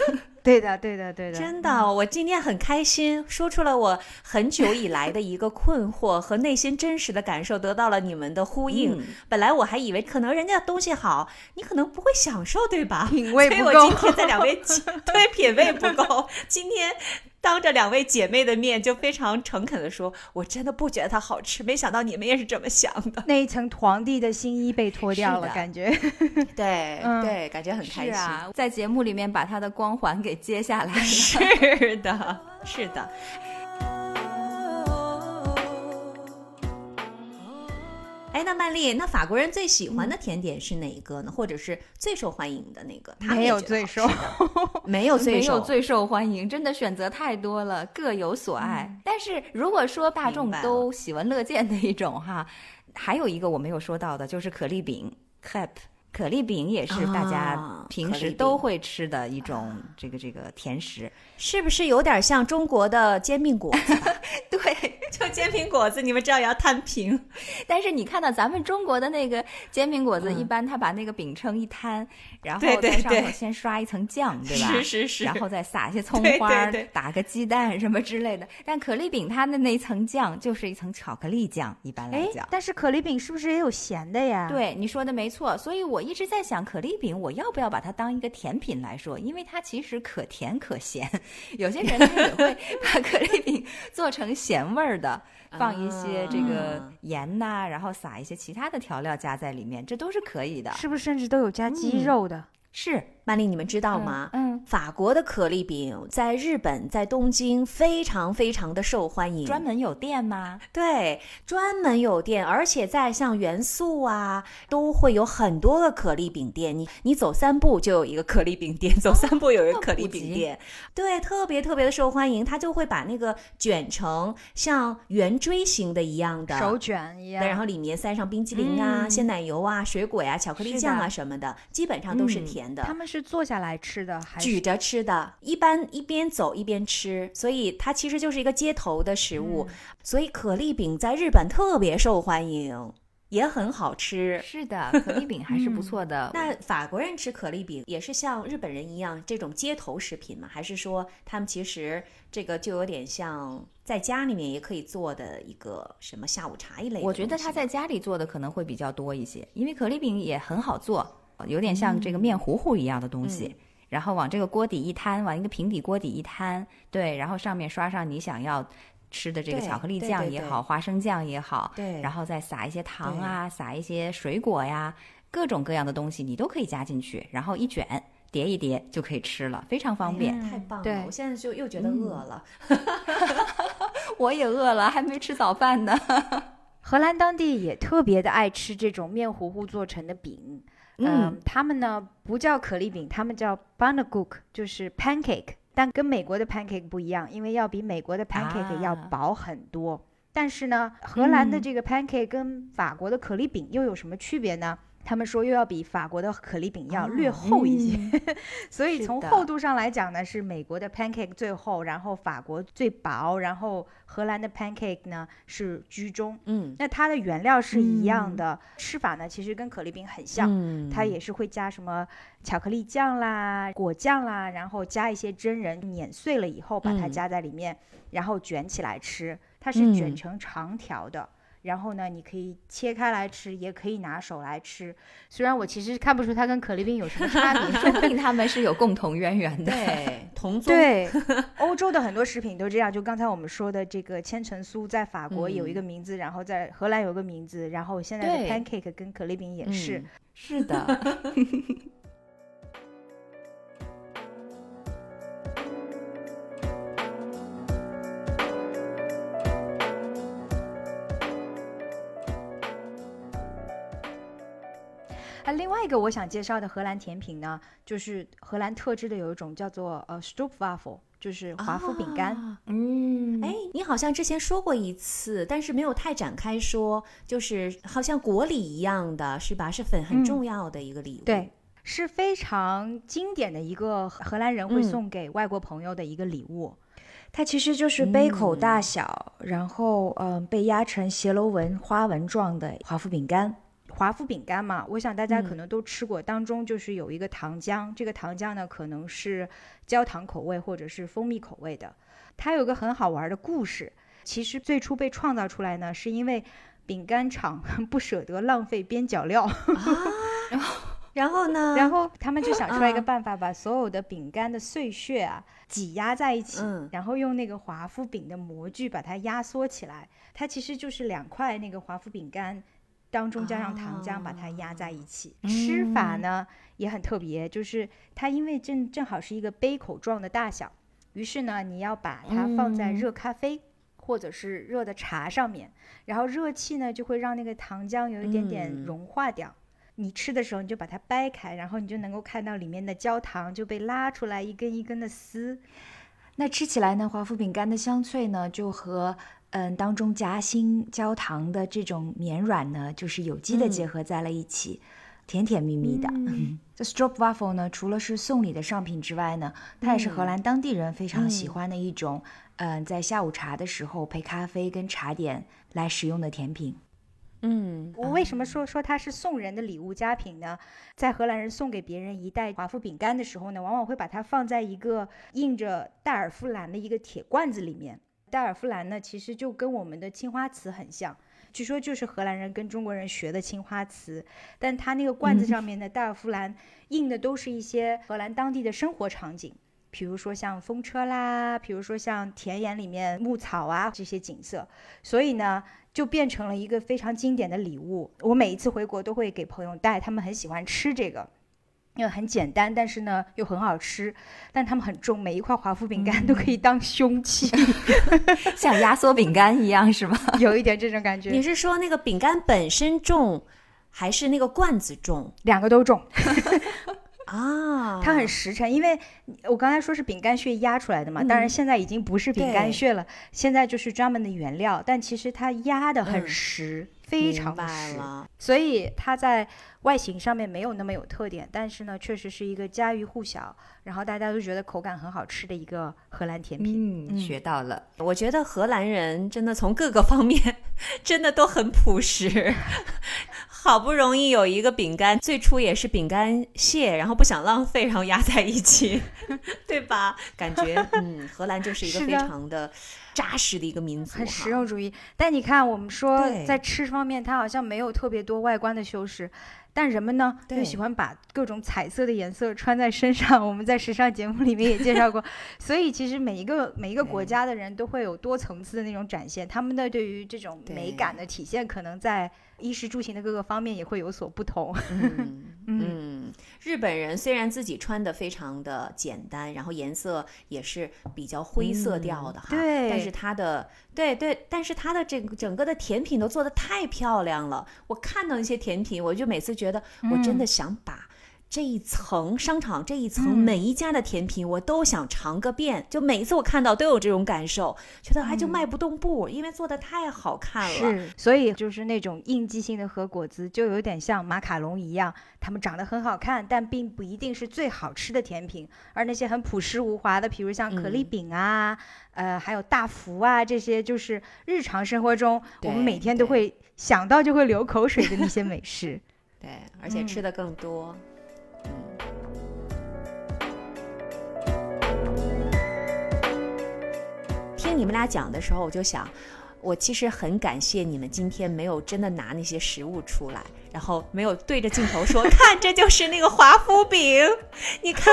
对的，对的，对的，真的，我今天很开心，说出了我很久以来的一个困惑和内心真实的感受，得到了你们的呼应。本来我还以为可能人家东西好，你可能不会享受，对吧？品味不够。所以我今天在两位 对品味不够，今天。当着两位姐妹的面，就非常诚恳的说：“我真的不觉得它好吃，没想到你们也是这么想的。”那一层皇帝的新衣被脱掉了，感觉，对对，感觉很开心。在节目里面把它的光环给揭下来了。是的，是的。哎，那曼丽，那法国人最喜欢的甜点是哪一个呢？或者是最受欢迎的那个？没有最受，没有最受，最受欢迎，真的选择太多了，各有所爱。但是如果说大众都喜闻乐见的一种哈，还有一个我没有说到的，就是可丽饼 （crepe）。可丽饼也是大家平时都会吃的一种这个这个甜食，是不是有点像中国的煎饼果子？对，就煎饼果子，你们知道也要摊平。但是你看到咱们中国的那个煎饼果子，一般他把那个饼铛一摊，然后在上头先刷一层酱，对吧？是是是。然后再撒一些葱花，打个鸡蛋什么之类的。但可丽饼它的那层酱就是一层巧克力酱，一般来讲。但是可丽饼是不是也有咸的呀？对，你说的没错。所以我。我一直在想，可丽饼我要不要把它当一个甜品来说？因为它其实可甜可咸。有些人他也会 把可丽饼做成咸味儿的，放一些这个盐呐，然后撒一些其他的调料加在里面，这都是可以的。是不是甚至都有加鸡肉的？是。曼丽，你们知道吗？嗯，法国的可丽饼在日本，在东京非常非常的受欢迎。专门有店吗？对，专门有店，而且在像元素啊，都会有很多个可丽饼店。你你走三步就有一个可丽饼店，走三步有一个可丽饼店。对，特别特别的受欢迎。他就会把那个卷成像圆锥形的一样的手卷一样，然后里面塞上冰激凌啊、鲜奶油啊、水果呀、巧克力酱啊什么的，基本上都是甜的。他们是。坐下来吃的，还举着吃的，一般一边走一边吃，所以它其实就是一个街头的食物。所以可丽饼在日本特别受欢迎，也很好吃。是的，可丽饼还是不错的。那法国人吃可丽饼也是像日本人一样这种街头食品吗？还是说他们其实这个就有点像在家里面也可以做的一个什么下午茶一类？我觉得他在家里做的可能会比较多一些，因为可丽饼也很好做。有点像这个面糊糊一样的东西，然后往这个锅底一摊，往一个平底锅底一摊，对，然后上面刷上你想要吃的这个巧克力酱也好，花生酱也好，对，然后再撒一些糖啊，撒一些水果呀，各种各样的东西你都可以加进去，然后一卷叠一叠就可以吃了，非常方便。太棒了！我现在就又觉得饿了，我也饿了，还没吃早饭呢。荷兰当地也特别的爱吃这种面糊糊做成的饼，嗯，他们呢不叫可丽饼，他们叫 b a n a g o o k 就是 pancake，但跟美国的 pancake 不一样，因为要比美国的 pancake 要薄很多。但是呢，荷兰的这个 pancake 跟法国的可丽饼又有什么区别呢？他们说又要比法国的可丽饼要略厚一些，所以从厚度上来讲呢，是美国的 pancake 最厚，然后法国最薄，然后荷兰的 pancake 呢是居中。嗯，那它的原料是一样的，吃法呢其实跟可丽饼很像，它也是会加什么巧克力酱啦、果酱啦，然后加一些真人碾碎了以后把它加在里面，然后卷起来吃，它是卷成长条的。然后呢，你可以切开来吃，也可以拿手来吃。虽然我其实看不出它跟可丽饼有什么差别，说不定他们是有共同渊源的。对，同宗。对，欧洲的很多食品都这样。就刚才我们说的这个千层酥，在法国有一个名字，然后在荷兰有个名字，然后现在的 pancake 跟可丽饼也是。是的。另外一个我想介绍的荷兰甜品呢，就是荷兰特制的有一种叫做呃 stroopwafel，就是华夫饼干。嗯，哎，你好像之前说过一次，但是没有太展开说，就是好像国礼一样的，是吧？是粉很重要的一个礼物。对，是非常经典的一个荷兰人会送给外国朋友的一个礼物。它其实就是杯口大小，然后嗯被压成斜楼纹花纹状的华夫饼干。华夫饼干嘛，我想大家可能都吃过，当中就是有一个糖浆，这个糖浆呢可能是焦糖口味或者是蜂蜜口味的。它有个很好玩的故事，其实最初被创造出来呢，是因为饼干厂 不舍得浪费边角料，然后呢，然后他们就想出来一个办法，把所有的饼干的碎屑啊挤压在一起，然后用那个华夫饼的模具把它压缩起来，它其实就是两块那个华夫饼干。当中加上糖浆，把它压在一起。吃法呢也很特别，就是它因为正正好是一个杯口状的大小，于是呢你要把它放在热咖啡或者是热的茶上面，然后热气呢就会让那个糖浆有一点点融化掉。你吃的时候你就把它掰开，然后你就能够看到里面的焦糖就被拉出来一根一根的丝。那吃起来呢，华夫饼干的香脆呢就和。嗯，当中夹心焦糖的这种绵软呢，就是有机的结合在了一起，甜甜蜜蜜的。这 stroopwafel 呢，除了是送礼的上品之外呢，它也是荷兰当地人非常喜欢的一种，嗯，在下午茶的时候配咖啡跟茶点来使用的甜品。嗯，我为什么说说它是送人的礼物佳品呢？在荷兰人送给别人一袋华夫饼干的时候呢，往往会把它放在一个印着戴尔夫兰的一个铁罐子里面。戴尔夫兰呢，其实就跟我们的青花瓷很像，据说就是荷兰人跟中国人学的青花瓷。但它那个罐子上面的戴尔夫兰印的都是一些荷兰当地的生活场景，比如说像风车啦，比如说像田野里面牧草啊这些景色，所以呢，就变成了一个非常经典的礼物。我每一次回国都会给朋友带，他们很喜欢吃这个。因为很简单，但是呢又很好吃，但它们很重，每一块华夫饼干都可以当凶器，像压缩饼干一样，是吗？有一点这种感觉。你是说那个饼干本身重，还是那个罐子重？两个都重 啊！它很实诚，因为我刚才说是饼干屑压出来的嘛，当然现在已经不是饼干屑了，现在就是专门的原料，但其实它压的很实。非常实，所以它在外形上面没有那么有特点，但是呢，确实是一个家喻户晓，然后大家都觉得口感很好吃的一个荷兰甜品。嗯，学到了。我觉得荷兰人真的从各个方面真的都很朴实。好不容易有一个饼干，最初也是饼干屑，然后不想浪费，然后压在一起，对吧？感觉嗯，荷兰就是一个非常的。扎实的一个民族，很实用主义。但你看，我们说在吃方面，它好像没有特别多外观的修饰，但人们呢又喜欢把各种彩色的颜色穿在身上。我们在时尚节目里面也介绍过，所以其实每一个每一个国家的人都会有多层次的那种展现，他们的对于这种美感的体现，可能在衣食住行的各个方面也会有所不同。嗯嗯，日本人虽然自己穿的非常的简单，然后颜色也是比较灰色调的哈，对，但是它的对对，但是它的这个整个的甜品都做的太漂亮了。我看到一些甜品，我就每次觉得我真的想把。这一层商场这一层每一家的甜品我都想尝个遍，就每一次我看到都有这种感受，觉得哎就迈不动步，因为做的太好看了。是，所以就是那种应季性的和果子，就有点像马卡龙一样，它们长得很好看，但并不一定是最好吃的甜品。而那些很朴实无华的，比如像可丽饼啊，呃，还有大福啊，这些就是日常生活中我们每天都会想到就会流口水的那些美食。对，而且吃的更多。听你们俩讲的时候，我就想，我其实很感谢你们今天没有真的拿那些食物出来，然后没有对着镜头说，看这就是那个华夫饼，你看，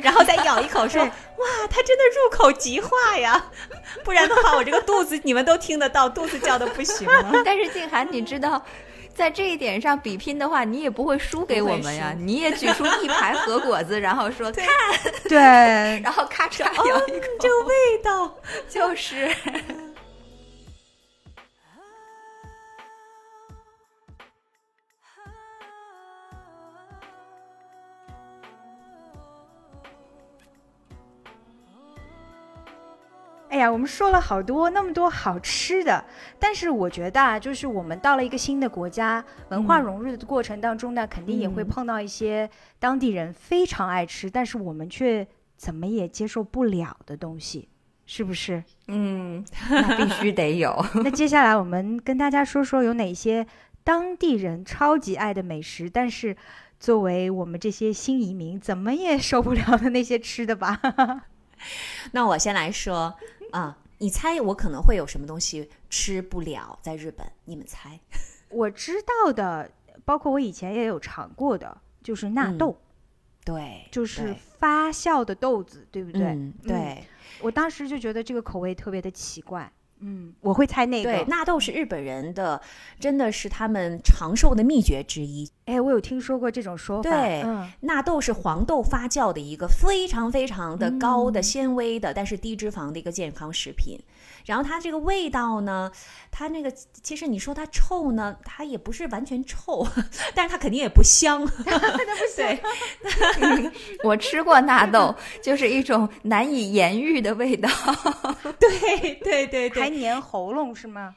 然后再咬一口说，哇，它真的入口即化呀！不然的话，我这个肚子你们都听得到，肚子叫的不行了。但是静涵，你知道？在这一点上比拼的话，你也不会输给我们呀！你也举出一排核 果子，然后说看，对，然后咔嚓咬一口，这个味道就是。哎呀，我们说了好多那么多好吃的，但是我觉得啊，就是我们到了一个新的国家，文化融入的过程当中呢，肯定也会碰到一些当地人非常爱吃，但是我们却怎么也接受不了的东西，是不是？嗯，那必须得有。那接下来我们跟大家说说有哪些当地人超级爱的美食，但是作为我们这些新移民怎么也受不了的那些吃的吧。那我先来说。啊，你猜我可能会有什么东西吃不了在日本？你们猜？我知道的，包括我以前也有尝过的，就是纳豆，对，就是发酵的豆子，对不对？对，我当时就觉得这个口味特别的奇怪。嗯，我会猜那个。对，纳豆是日本人的，真的是他们长寿的秘诀之一。哎，我有听说过这种说法。对，纳豆是黄豆发酵的一个非常非常的高的纤维的，但是低脂肪的一个健康食品。然后它这个味道呢，它那个其实你说它臭呢，它也不是完全臭，但是它肯定也不香。对，我吃过纳豆，就是一种难以言喻的味道。对对对对，还粘喉咙是吗？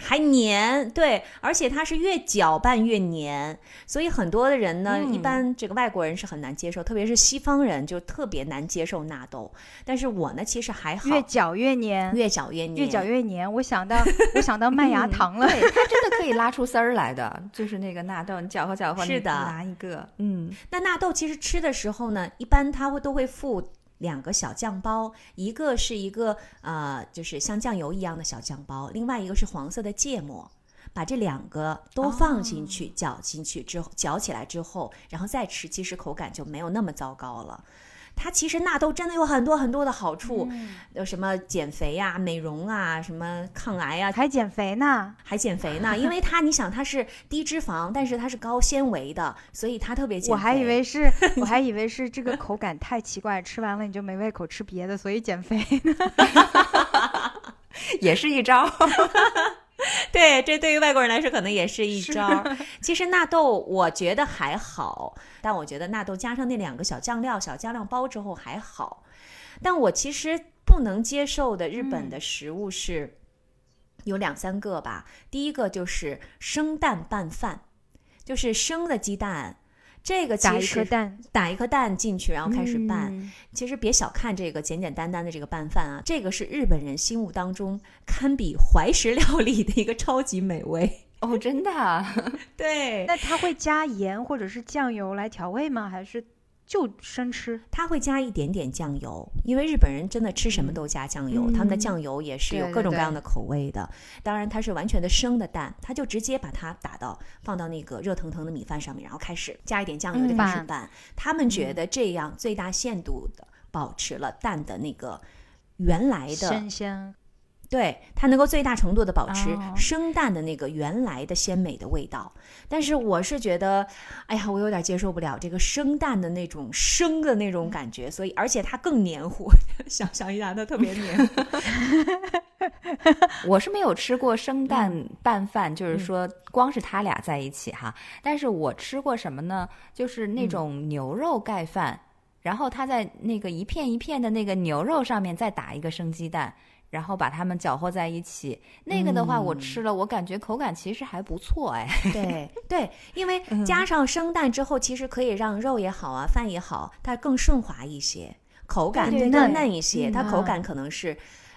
还黏，对，而且它是越搅拌越黏，所以很多的人呢，一般这个外国人是很难接受，特别是西方人就特别难接受纳豆。但是我呢，其实还好，越搅越黏，越搅越黏，越搅越黏。我想到，我想到麦芽糖了，对，它真的可以拉出丝儿来的，就是那个纳豆，你搅和搅和，是的，拿一个，嗯。那纳豆其实吃的时候呢，一般它会都会附。两个小酱包，一个是一个呃，就是像酱油一样的小酱包，另外一个是黄色的芥末，把这两个都放进去，搅进去之后，搅起来之后，然后再吃，其实口感就没有那么糟糕了。它其实纳豆真的有很多很多的好处，有什么减肥呀、美容啊、什么抗癌啊，还减肥呢，还减肥呢。因为它，你想它是低脂肪，但是它是高纤维的，所以它特别减肥。我还以为是，我还以为是这个口感太奇怪，吃完了你就没胃口吃别的，所以减肥呢，也是一招。对，这对于外国人来说可能也是一招。其实纳豆我觉得还好，但我觉得纳豆加上那两个小酱料、小酱料包之后还好。但我其实不能接受的日本的食物是有两三个吧。第一个就是生蛋拌饭，就是生的鸡蛋。这个打一颗蛋，打一颗蛋进去，然后开始拌。其实别小看这个简简单单的这个拌饭啊，这个是日本人心目当中堪比怀石料理的一个超级美味哦，真的？对。那他会加盐或者是酱油来调味吗？还是就生吃，他会加一点点酱油，因为日本人真的吃什么都加酱油，他们的酱油也是有各种各样的口味的。当然，它是完全的生的蛋，他就直接把它打到放到那个热腾腾的米饭上面，然后开始加一点酱油就开始拌。他们觉得这样最大限度的保持了蛋的那个原来的鲜香。对它能够最大程度的保持生蛋的那个原来的鲜美的味道，但是我是觉得，哎呀，我有点接受不了这个生蛋的那种生的那种感觉，所以而且它更黏糊，想象一下，它特别黏糊。我是没有吃过生蛋拌饭，就是说光是他俩在一起哈，但是我吃过什么呢？就是那种牛肉盖饭，然后他在那个一片一片的那个牛肉上面再打一个生鸡蛋。然后把它们搅和在一起，那个的话我吃了，我感觉口感其实还不错哎。对对，因为加上生蛋之后，其实可以让肉也好啊，饭也好，它更顺滑一些，口感更嫩一些。它口感可能是，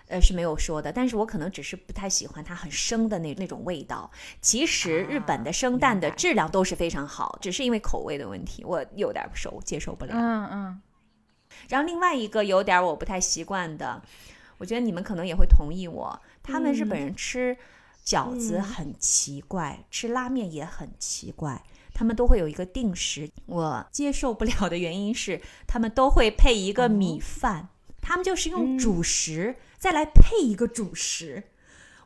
呃是没有说的，但是我可能只是不太喜欢它很生的那那种味道。其实日本的生蛋的质量都是非常好，只是因为口味的问题，我有点受接受不了。嗯嗯。然后另外一个有点我不太习惯的。我觉得你们可能也会同意我，他们日本人吃饺子很奇怪，吃拉面也很奇怪，他们都会有一个定时。我接受不了的原因是，他们都会配一个米饭，他们就是用主食再来配一个主食，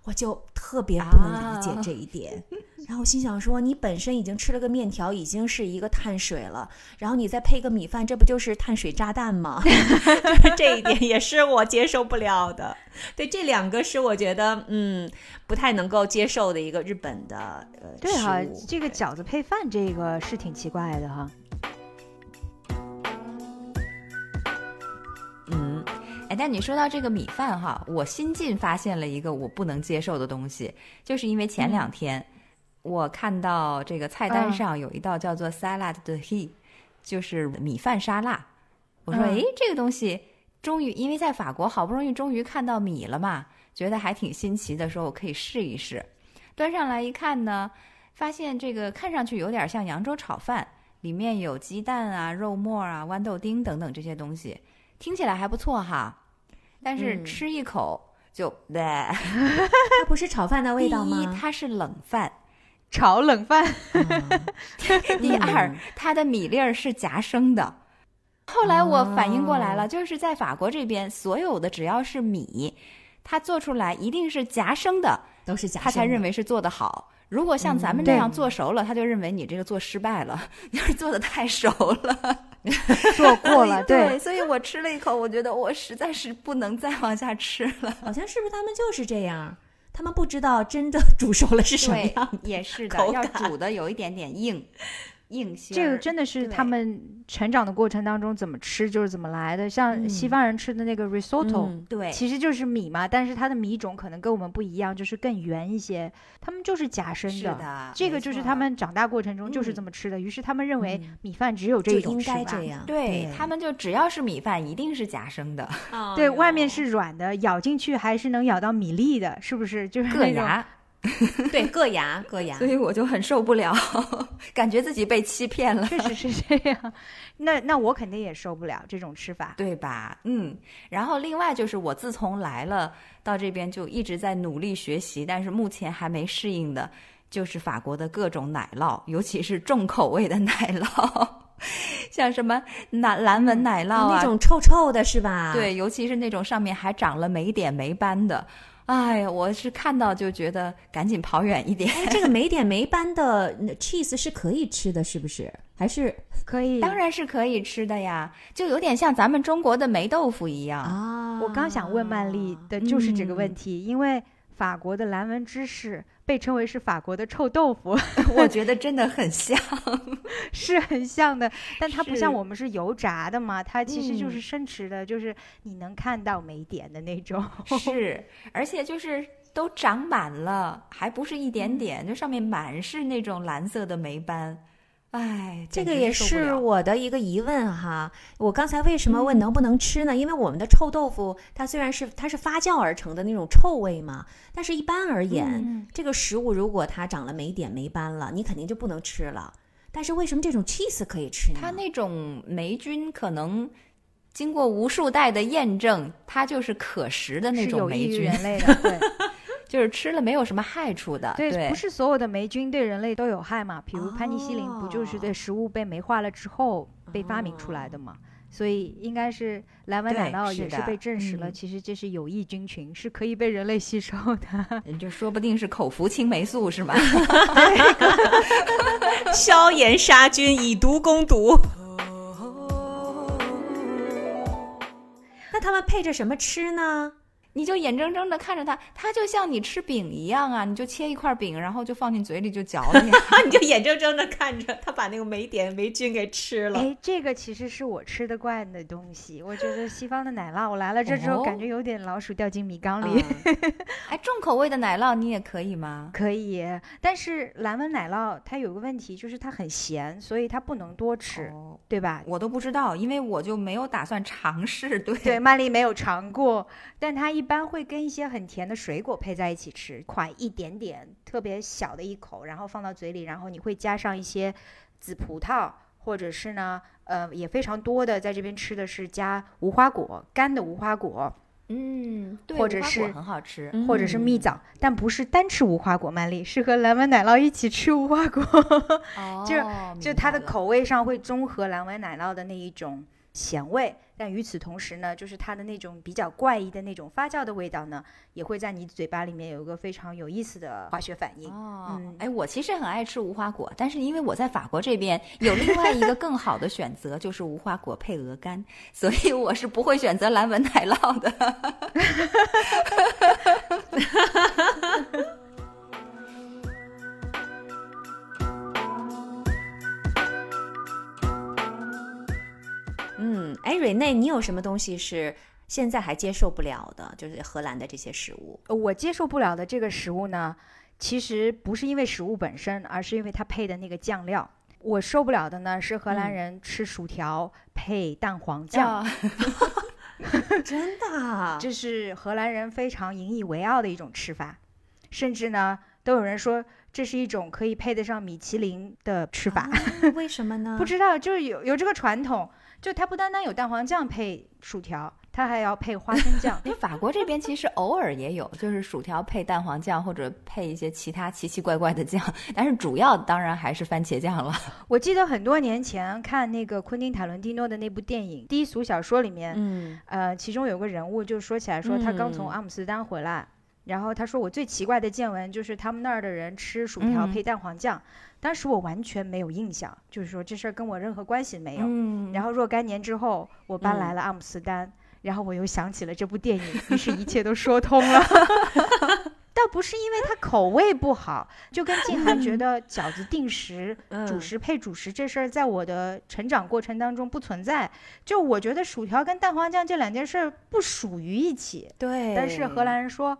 我就特别不能理解这一点。然后心想说，你本身已经吃了个面条，已经是一个碳水了，然后你再配个米饭，这不就是碳水炸弹吗？就是这一点也是我接受不了的。对，这两个是我觉得嗯不太能够接受的一个日本的呃对哈，这个饺子配饭这个是挺奇怪的哈。哎，但你说到这个米饭哈，我新近发现了一个我不能接受的东西，就是因为前两天。我看到这个菜单上有一道叫做 salad de he，就是米饭沙拉。我说，哎，这个东西终于，因为在法国好不容易终于看到米了嘛，觉得还挺新奇的，说我可以试一试。端上来一看呢，发现这个看上去有点像扬州炒饭，里面有鸡蛋啊、肉末啊、豌豆丁等等这些东西，听起来还不错哈。但是吃一口就对，它不是炒饭的味道吗？第一，它是冷饭。炒冷饭。第二，它的米粒儿是夹生的。后来我反应过来了，就是在法国这边，所有的只要是米，它做出来一定是夹生的，都是夹生，他才认为是做的好。如果像咱们这样做熟了，他就认为你这个做失败了，就是做的太熟了，做过了。对，所以我吃了一口，我觉得我实在是不能再往下吃了。好像是不是他们就是这样？他们不知道真的煮熟了是什么样，也是的，要煮的有一点点硬。硬性，这个真的是他们成长的过程当中怎么吃就是怎么来的。像西方人吃的那个 risotto，对，其实就是米嘛，但是它的米种可能跟我们不一样，就是更圆一些。他们就是假生的，这个就是他们长大过程中就是这么吃的。于是他们认为米饭只有这种吃法，对他们就只要是米饭一定是假生的，对，外面是软的，咬进去还是能咬到米粒的，是不是？就是硌牙。对，硌牙，硌牙，所以我就很受不了，感觉自己被欺骗了。确实是这样，那那我肯定也受不了这种吃法，对吧？嗯，然后另外就是我自从来了到这边，就一直在努力学习，但是目前还没适应的，就是法国的各种奶酪，尤其是重口味的奶酪，像什么蓝蓝纹奶酪啊，那种臭臭的是吧？对，尤其是那种上面还长了霉点霉斑的。哎呀，我是看到就觉得赶紧跑远一点。这个霉点霉斑的 cheese 是可以吃的，是不是？还是可以？当然是可以吃的呀，就有点像咱们中国的霉豆腐一样啊。我刚想问曼丽的就是这个问题，因为法国的蓝纹芝士。被称为是法国的臭豆腐，我觉得真的很像，是很像的，但它不像我们是油炸的嘛，它其实就是生吃的，就是你能看到霉点的那种。是，而且就是都长满了，还不是一点点，就上面满是那种蓝色的霉斑。哎，这个也是我的一个疑问哈。我刚才为什么问能不能吃呢？因为我们的臭豆腐，它虽然是它是发酵而成的那种臭味嘛，但是一般而言，这个食物如果它长了霉点霉斑了，你肯定就不能吃了。但是为什么这种 cheese 可以吃呢？它那种霉菌可能经过无数代的验证，它就是可食的那种霉菌，人类的，对，就是吃了没有什么害处的。对，不是所有的霉菌对人类都有害嘛？比如潘尼西林，不就是对食物被霉化了之后被发明出来的嘛？所以应该是蓝纹奶酪也是被证实了，其实这是有益菌群，是可以被人类吸收的。就说不定是口服青霉素是吗？消炎杀菌，以毒攻毒。那他们配着什么吃呢？你就眼睁睁的看着它，它就像你吃饼一样啊！你就切一块饼，然后就放进嘴里就嚼了，你就眼睁睁的看着它把那个霉点霉菌给吃了。哎，这个其实是我吃得惯的东西。我觉得西方的奶酪，我来了这之后感觉有点老鼠掉进米缸里。哎，重口味的奶酪你也可以吗？可以，但是蓝纹奶酪它有个问题，就是它很咸，所以它不能多吃，对吧？我都不知道，因为我就没有打算尝试。对对，曼丽没有尝过，但它一。一般会跟一些很甜的水果配在一起吃，款一点点，特别小的一口，然后放到嘴里，然后你会加上一些紫葡萄，或者是呢，呃，也非常多的在这边吃的是加无花果，干的无花果，嗯，对，或者是很好吃，或者是蜜枣，但不是单吃无花果，曼丽是和蓝纹奶酪一起吃无花果，就就它的口味上会中和蓝纹奶酪的那一种咸味。但与此同时呢，就是它的那种比较怪异的那种发酵的味道呢，也会在你嘴巴里面有一个非常有意思的化学反应。哦，哎，我其实很爱吃无花果，但是因为我在法国这边有另外一个更好的选择，就是无花果配鹅肝，所以我是不会选择蓝纹奶酪的。哎，瑞内，你有什么东西是现在还接受不了的？就是荷兰的这些食物。我接受不了的这个食物呢，其实不是因为食物本身，而是因为它配的那个酱料。我受不了的呢是荷兰人吃薯条配蛋黄酱。真的，这是荷兰人非常引以为傲的一种吃法，甚至呢都有人说这是一种可以配得上米其林的吃法。为什么呢？不知道，就是有有这个传统。就它不单单有蛋黄酱配薯条，它还要配花生酱。哎，法国这边其实偶尔也有，就是薯条配蛋黄酱或者配一些其他奇奇怪怪的酱，但是主要当然还是番茄酱了。我记得很多年前看那个昆汀塔伦蒂诺的那部电影《低俗小说》里面，嗯，呃，其中有个人物就说起来说他刚从阿姆斯特丹回来，然后他说我最奇怪的见闻就是他们那儿的人吃薯条配蛋黄酱。当时我完全没有印象，就是说这事儿跟我任何关系没有。嗯。然后若干年之后，我搬来了阿姆斯特丹，然后我又想起了这部电影，于是一切都说通了。倒不是因为他口味不好，就跟静涵觉得饺子定时、主食配主食这事儿，在我的成长过程当中不存在。就我觉得薯条跟蛋黄酱这两件事不属于一起。对。但是荷兰人说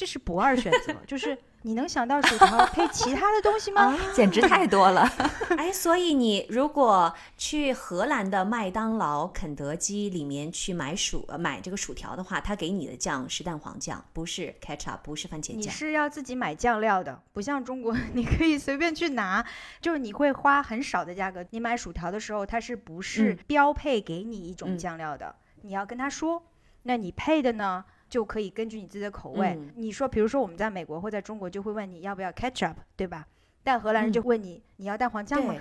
这是不二选择，就是。你能想到薯条配其他的东西吗？简直太多了！哎，所以你如果去荷兰的麦当劳、肯德基里面去买薯买这个薯条的话，他给你的酱是蛋黄酱，不是 ketchup，不是番茄酱。你是要自己买酱料的，不像中国，你可以随便去拿，就是你会花很少的价格。你买薯条的时候，它是不是标配给你一种酱料的？你要跟他说，那你配的呢？就可以根据你自己的口味，你说，比如说我们在美国或在中国就会问你要不要 ketchup，对吧？但荷兰人就问你你要蛋黄酱吗？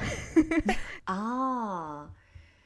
哦，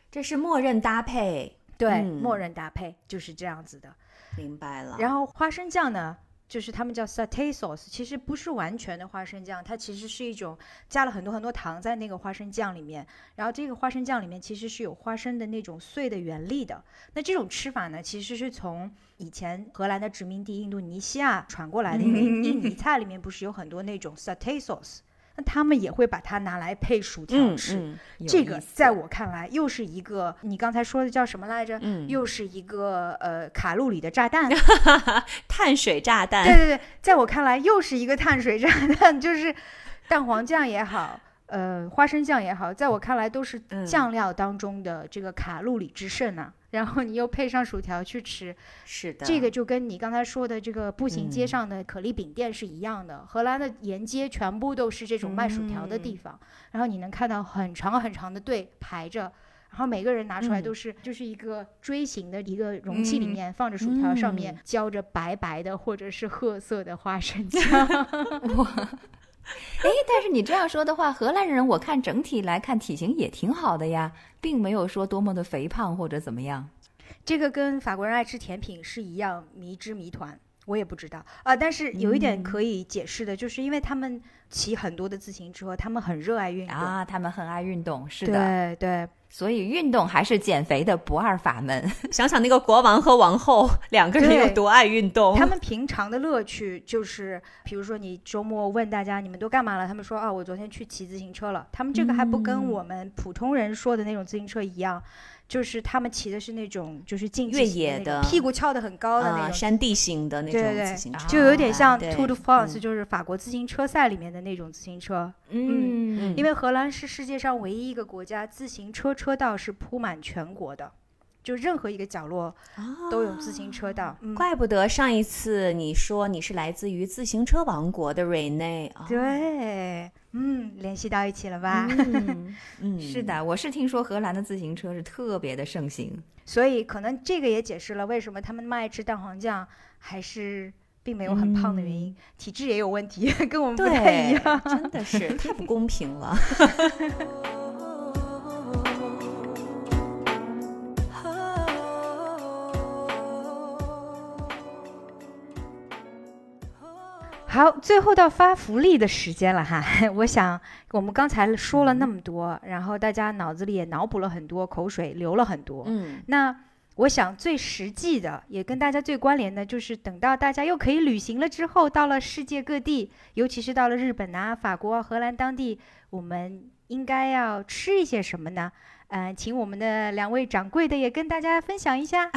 这是默认搭配，对，默认搭配就是这样子的，明白了。然后花生酱呢？就是他们叫 satay sauce，其实不是完全的花生酱，它其实是一种加了很多很多糖在那个花生酱里面。然后这个花生酱里面其实是有花生的那种碎的原粒的。那这种吃法呢，其实是从以前荷兰的殖民地印度尼西亚传过来的，因为 印尼菜里面不是有很多那种 satay sauce。那他们也会把它拿来配薯条吃，这个在我看来又是一个你刚才说的叫什么来着？又是一个呃卡路里的炸弹，碳水炸弹。对对对，在我看来又是一个碳水炸弹，就是蛋黄酱也好，呃，花生酱也好，在我看来都是酱料当中的这个卡路里之甚呐。然后你又配上薯条去吃，是的，这个就跟你刚才说的这个步行街上的可丽饼店是一样的。荷兰的沿街全部都是这种卖薯条的地方，然后你能看到很长很长的队排着，然后每个人拿出来都是就是一个锥形的一个容器里面放着薯条，上面浇着白白的或者是褐色的花生酱。哇！哎，但是你这样说的话，荷兰人我看整体来看体型也挺好的呀，并没有说多么的肥胖或者怎么样。这个跟法国人爱吃甜品是一样迷之谜团，我也不知道啊。但是有一点可以解释的，就是因为他们骑很多的自行车，他们很热爱运动啊，他们很爱运动，是的，对对。所以运动还是减肥的不二法门。想想那个国王和王后两个人有多爱运动，他们 平常的乐趣就是，比如说你周末问大家你们都干嘛了，他们说啊我昨天去骑自行车了。他们这个还不跟我们普通人说的那种自行车一样。就是他们骑的是那种，就是竞越野的，屁股翘得很高的那种山地型的那种自行车，就有点像 Tour de France，就是法国自行车赛里面的那种自行车。嗯，因为荷兰是世界上唯一一个国家，自行车车道是铺满全国的。就任何一个角落都有自行车道，怪不得上一次你说你是来自于自行车王国的瑞内啊。对，嗯，联系到一起了吧？嗯，是的，我是听说荷兰的自行车是特别的盛行，所以可能这个也解释了为什么他们那么爱吃蛋黄酱，还是并没有很胖的原因，体质也有问题，跟我们不太一样，真的是太不公平了。好，最后到发福利的时间了哈。我想我们刚才说了那么多，然后大家脑子里也脑补了很多，口水流了很多。嗯，那我想最实际的，也跟大家最关联的，就是等到大家又可以旅行了之后，到了世界各地，尤其是到了日本啊、法国、荷兰当地，我们应该要吃一些什么呢？嗯，请我们的两位掌柜的也跟大家分享一下。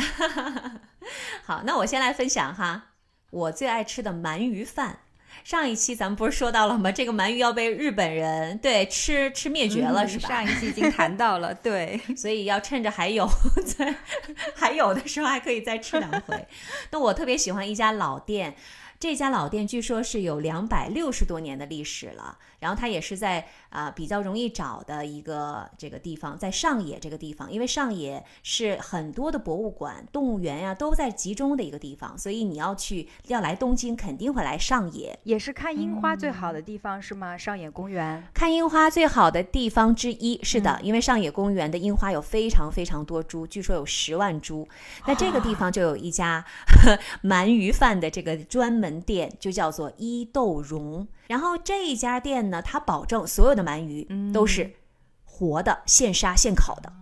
好，那我先来分享哈，我最爱吃的鳗鱼饭。上一期咱们不是说到了吗？这个鳗鱼要被日本人对吃吃灭绝了，是吧？上一期已经谈到了，对，所以要趁着还有在 还有的时候，还可以再吃两回。那我特别喜欢一家老店，这家老店据说是有两百六十多年的历史了，然后它也是在。啊，比较容易找的一个这个地方，在上野这个地方，因为上野是很多的博物馆、动物园呀都在集中的一个地方，所以你要去要来东京，肯定会来上野，也是看樱花最好的地方是吗？上野公园看樱花最好的地方之一是的，因为上野公园的樱花有非常非常多株，据说有十万株。那这个地方就有一家 鳗鱼饭的这个专门店，就叫做伊豆荣。然后这一家店呢，它保证所有的鳗鱼都是活的、现杀现烤的，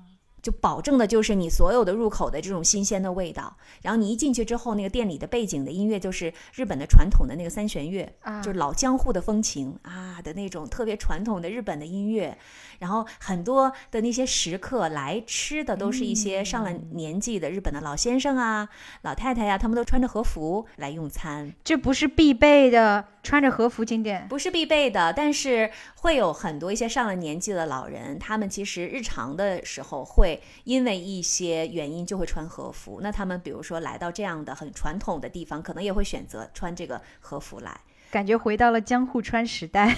就保证的就是你所有的入口的这种新鲜的味道。然后你一进去之后，那个店里的背景的音乐就是日本的传统的那个三弦乐，就是老江户的风情啊的那种特别传统的日本的音乐。然后很多的那些食客来吃的都是一些上了年纪的日本的老先生啊、老太太呀，他们都穿着和服来用餐。这不是必备的，穿着和服进店不是必备的，但是会有很多一些上了年纪的老人，他们其实日常的时候会因为一些原因就会穿和服。那他们比如说来到这样的很传统的地方，可能也会选择穿这个和服来。感觉回到了江户川时代，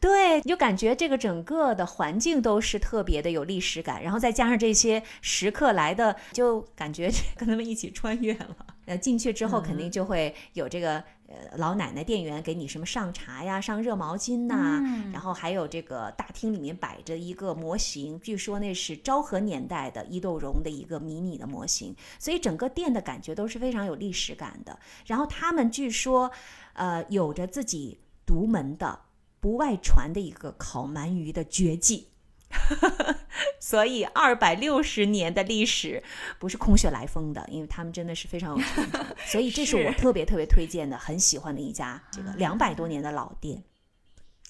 对，就感觉这个整个的环境都是特别的有历史感，然后再加上这些食客来的，就感觉跟他们一起穿越了。呃，进去之后肯定就会有这个呃老奶奶店员给你什么上茶呀、上热毛巾呐，然后还有这个大厅里面摆着一个模型，据说那是昭和年代的伊豆荣的一个迷你的模型，所以整个店的感觉都是非常有历史感的。然后他们据说。呃，有着自己独门的、不外传的一个烤鳗鱼的绝技，所以二百六十年的历史不是空穴来风的，因为他们真的是非常有 传承，所以这是我特别特别推荐的、很喜欢的一家这个两百多年的老店。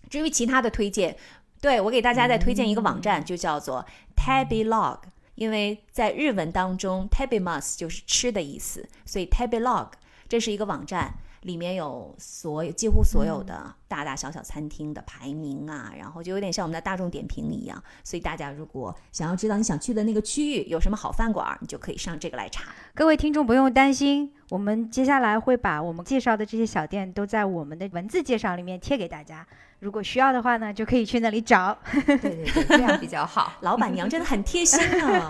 至于其他的推荐，对我给大家再推荐一个网站，就叫做 Tabby Log，因为在日文当中 Tabby Mas 就是吃的意思，所以 Tabby Log 这是一个网站。里面有所有几乎所有的大大小小餐厅的排名啊，然后就有点像我们的大众点评一样。所以大家如果想要知道你想去的那个区域有什么好饭馆，你就可以上这个来查。各位听众不用担心，我们接下来会把我们介绍的这些小店都在我们的文字介绍里面贴给大家。如果需要的话呢，就可以去那里找。对对对，这样比较好。老板娘真的很贴心啊！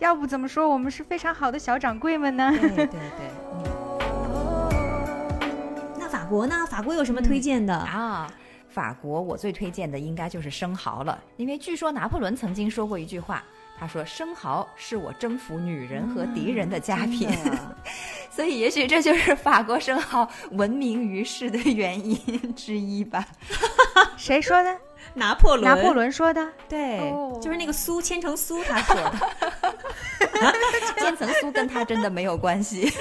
要不怎么说我们是非常好的小掌柜们呢？对对对。国呢？法国有什么推荐的啊？法国我最推荐的应该就是生蚝了，因为据说拿破仑曾经说过一句话。他说：“生蚝是我征服女人和敌人的佳品，所以也许这就是法国生蚝闻名于世的原因之一吧。”谁说的？拿破仑。拿破仑说的。对，就是那个苏千层酥，他说的。千层酥跟他真的没有关系。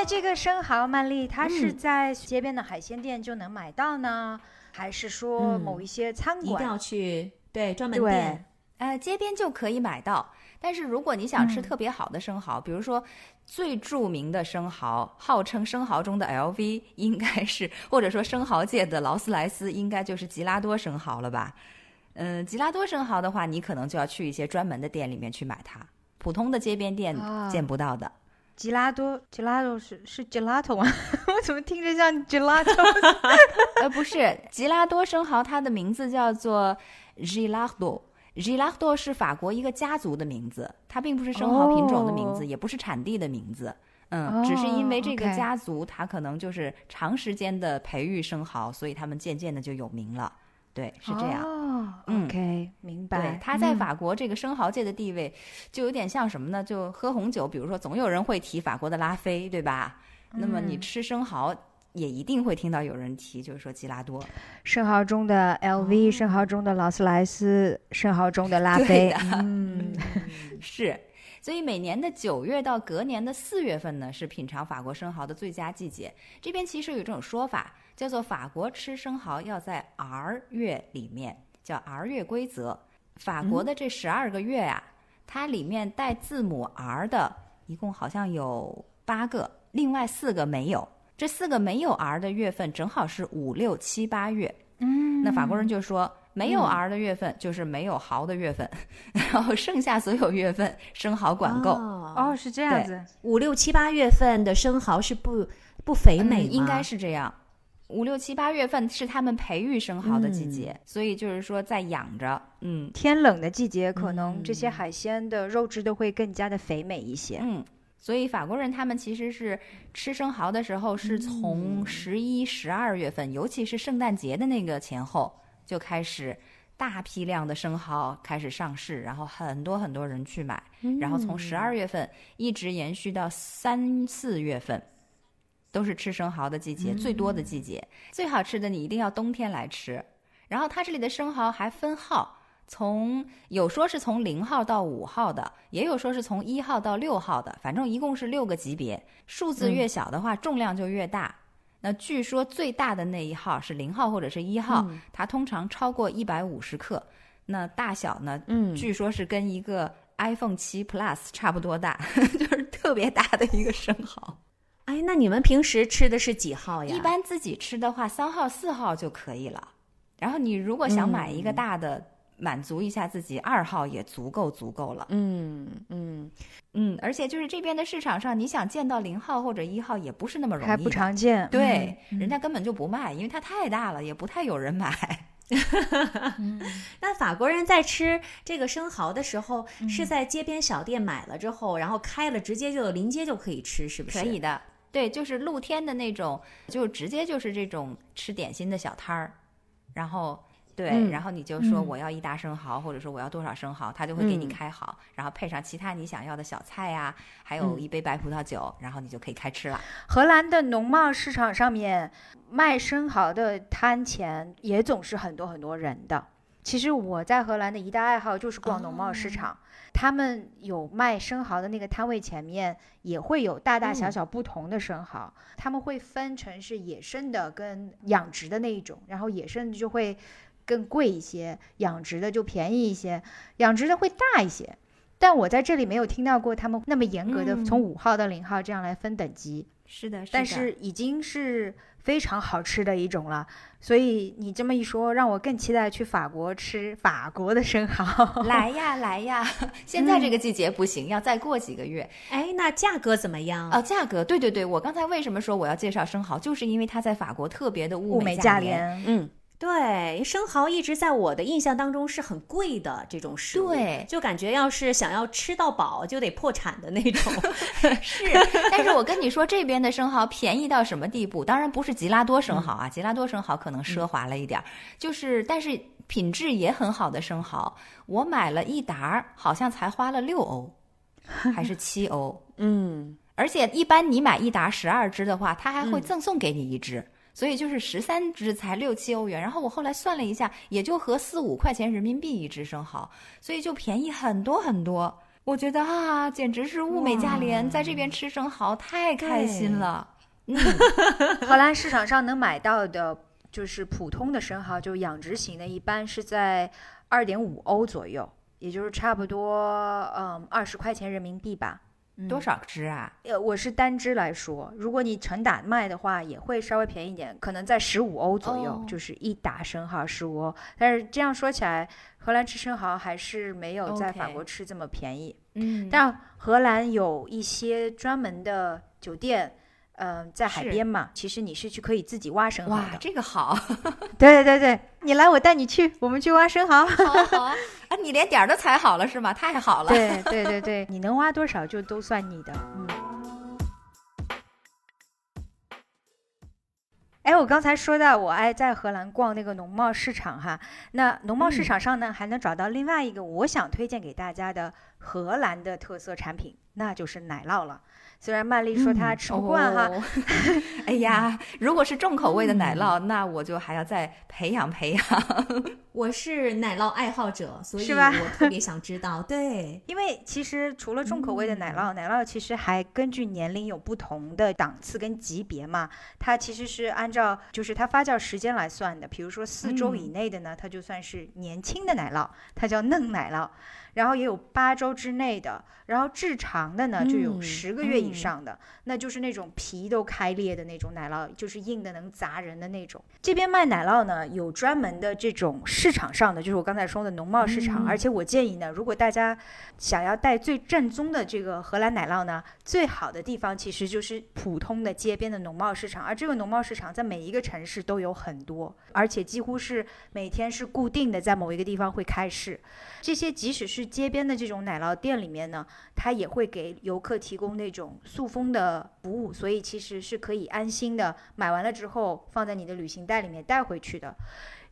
那这个生蚝，曼丽，它是在街边的海鲜店就能买到呢，还是说某一些餐馆一定要去？对，专门店，呃，街边就可以买到。但是如果你想吃特别好的生蚝，比如说最著名的生蚝，号称生蚝中的 LV，应该是或者说生蚝界的劳斯莱斯，应该就是吉拉多生蚝了吧？嗯，吉拉多生蚝的话，你可能就要去一些专门的店里面去买它，普通的街边店见不到的。吉拉多，吉拉多是是 gelato 吗？我怎么听着像 gelato？呃，不是，吉拉多生蚝，它的名字叫做 Gilardo，Gilardo 是法国一个家族的名字，它并不是生蚝品种的名字，也不是产地的名字。嗯，只是因为这个家族，它可能就是长时间的培育生蚝，所以他们渐渐的就有名了。对，是这样。哦，OK，明白。对，他在法国这个生蚝界的地位，就有点像什么呢？就喝红酒，比如说总有人会提法国的拉菲，对吧？那么你吃生蚝，也一定会听到有人提，就是说吉拉多。生蚝中的 LV，生蚝中的劳斯莱斯，生蚝中的拉菲。嗯，是。所以每年的九月到隔年的四月份呢，是品尝法国生蚝的最佳季节。这边其实有这种说法。叫做法国吃生蚝要在 R 月里面，叫 R 月规则。法国的这十二个月啊，它里面带字母 R 的，一共好像有八个，另外四个没有。这四个没有 R 的月份，正好是五六七八月。嗯，那法国人就说，没有 R 的月份就是没有蚝的月份，然后剩下所有月份生蚝管够。哦，是这样子。五六七八月份的生蚝是不不肥美应该是这样。五六七八月份是他们培育生蚝的季节，所以就是说在养着。嗯，天冷的季节，可能这些海鲜的肉质都会更加的肥美一些。嗯，所以法国人他们其实是吃生蚝的时候，是从十一、十二月份，尤其是圣诞节的那个前后，就开始大批量的生蚝开始上市，然后很多很多人去买，然后从十二月份一直延续到三四月份。都是吃生蚝的季节，最多的季节，最好吃的你一定要冬天来吃。然后它这里的生蚝还分号，从有说是从零号到五号的，也有说是从一号到六号的，反正一共是六个级别。数字越小的话，重量就越大。那据说最大的那一号是零号或者是一号，它通常超过一百五十克。那大小呢？嗯，据说是跟一个 iPhone 七 Plus 差不多大，就是特别大的一个生蚝。哎，那你们平时吃的是几号呀？一般自己吃的话，三号、四号就可以了。然后你如果想买一个大的，满足一下自己，二号也足够足够了。嗯嗯嗯，而且就是这边的市场上，你想见到零号或者一号也不是那么容易，还不常见。对，人家根本就不卖，因为它太大了，也不太有人买。那法国人在吃这个生蚝的时候，是在街边小店买了之后，然后开了，直接就临街就可以吃，是不是？可以的。对，就是露天的那种，就直接就是这种吃点心的小摊儿，然后对，然后你就说我要一大生蚝，或者说我要多少生蚝，他就会给你开好，然后配上其他你想要的小菜呀，还有一杯白葡萄酒，然后你就可以开吃了。荷兰的农贸市场上面卖生蚝的摊前也总是很多很多人的。其实我在荷兰的一大爱好就是逛农贸市场。他们有卖生蚝的那个摊位前面也会有大大小小不同的生蚝，他们会分成是野生的跟养殖的那一种，然后野生的就会更贵一些，养殖的就便宜一些，养殖的会大一些。但我在这里没有听到过他们那么严格的从五号到零号这样来分等级。是的，但是已经是非常好吃的一种了。所以你这么一说，让我更期待去法国吃法国的生蚝。来呀，来呀！现在这个季节不行，要再过几个月。哎，那价格怎么样？哦，价格，对对对，我刚才为什么说我要介绍生蚝，就是因为它在法国特别的物美价廉。嗯。对，生蚝一直在我的印象当中是很贵的这种食物，对，就感觉要是想要吃到饱就得破产的那种。是，但是我跟你说，这边的生蚝便宜到什么地步？当然不是吉拉多生蚝啊，吉拉多生蚝可能奢华了一点，就是但是品质也很好的生蚝，我买了一打，好像才花了六欧，还是七欧？嗯，而且一般你买一打十二只的话，他还会赠送给你一只。所以就是十三只才六七欧元，然后我后来算了一下，也就合四五块钱人民币一只生蚝，所以就便宜很多很多。我觉得啊，简直是物美价廉，在这边吃生蚝太开心了。嗯，荷兰市场上能买到的，就是普通的生蚝，就养殖型的，一般是在二点五欧左右，也就是差不多嗯二十块钱人民币吧。多少只啊？呃，我是单只来说，如果你成打卖的话，也会稍微便宜一点，可能在十五欧左右，就是一打生蚝十五欧。但是这样说起来，荷兰吃生蚝还是没有在法国吃这么便宜。嗯，但荷兰有一些专门的酒店。嗯，在海边嘛，其实你是去可以自己挖生蚝的。哇，这个好。对对对，你来，我带你去，我们去挖生蚝。好啊好啊，啊，你连点儿都踩好了是吗？太好了。对对对对，你能挖多少就都算你的。嗯。哎，我刚才说到我爱在荷兰逛那个农贸市场哈，那农贸市场上呢，还能找到另外一个我想推荐给大家的荷兰的特色产品，那就是奶酪了。虽然曼丽说她吃不惯哈，哎呀，如果是重口味的奶酪，那我就还要再培养培养。我是奶酪爱好者，所以我特别 想知道。对，因为其实除了重口味的奶酪，奶酪其实还根据年龄有不同的档次跟级别嘛。它其实是按照就是它发酵时间来算的，比如说四周以内的呢，它就算是年轻的奶酪，它叫嫩奶酪。然后也有八周之内的，然后至长的呢就有十个月以上的，那就是那种皮都开裂的那种奶酪，就是硬的能砸人的那种。这边卖奶酪呢有专门的这种市场上的，就是我刚才说的农贸市场。而且我建议呢，如果大家想要带最正宗的这个荷兰奶酪呢，最好的地方其实就是普通的街边的农贸市场。而这个农贸市场在每一个城市都有很多，而且几乎是每天是固定的，在某一个地方会开市。这些即使是街边的这种奶酪店里面呢，它也会给游客提供那种塑封的服务，所以其实是可以安心的买完了之后放在你的旅行袋里面带回去的。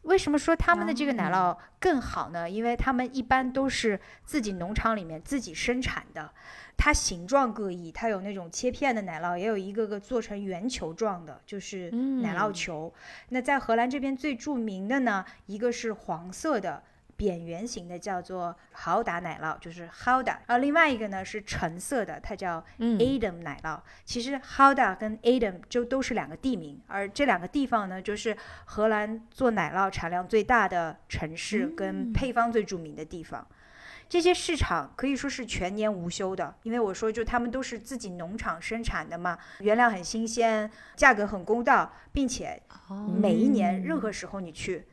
为什么说他们的这个奶酪更好呢？因为他们一般都是自己农场里面自己生产的，它形状各异，它有那种切片的奶酪，也有一个个做成圆球状的，就是奶酪球。那在荷兰这边最著名的呢，一个是黄色的。扁圆形的叫做豪达奶酪，就是 Houda，然后另外一个呢是橙色的，它叫 Adam 奶酪。其实 Houda 跟 Adam 就都是两个地名，而这两个地方呢，就是荷兰做奶酪产量最大的城市跟配方最著名的地方。这些市场可以说是全年无休的，因为我说就他们都是自己农场生产的嘛，原料很新鲜，价格很公道，并且每一年任何时候你去。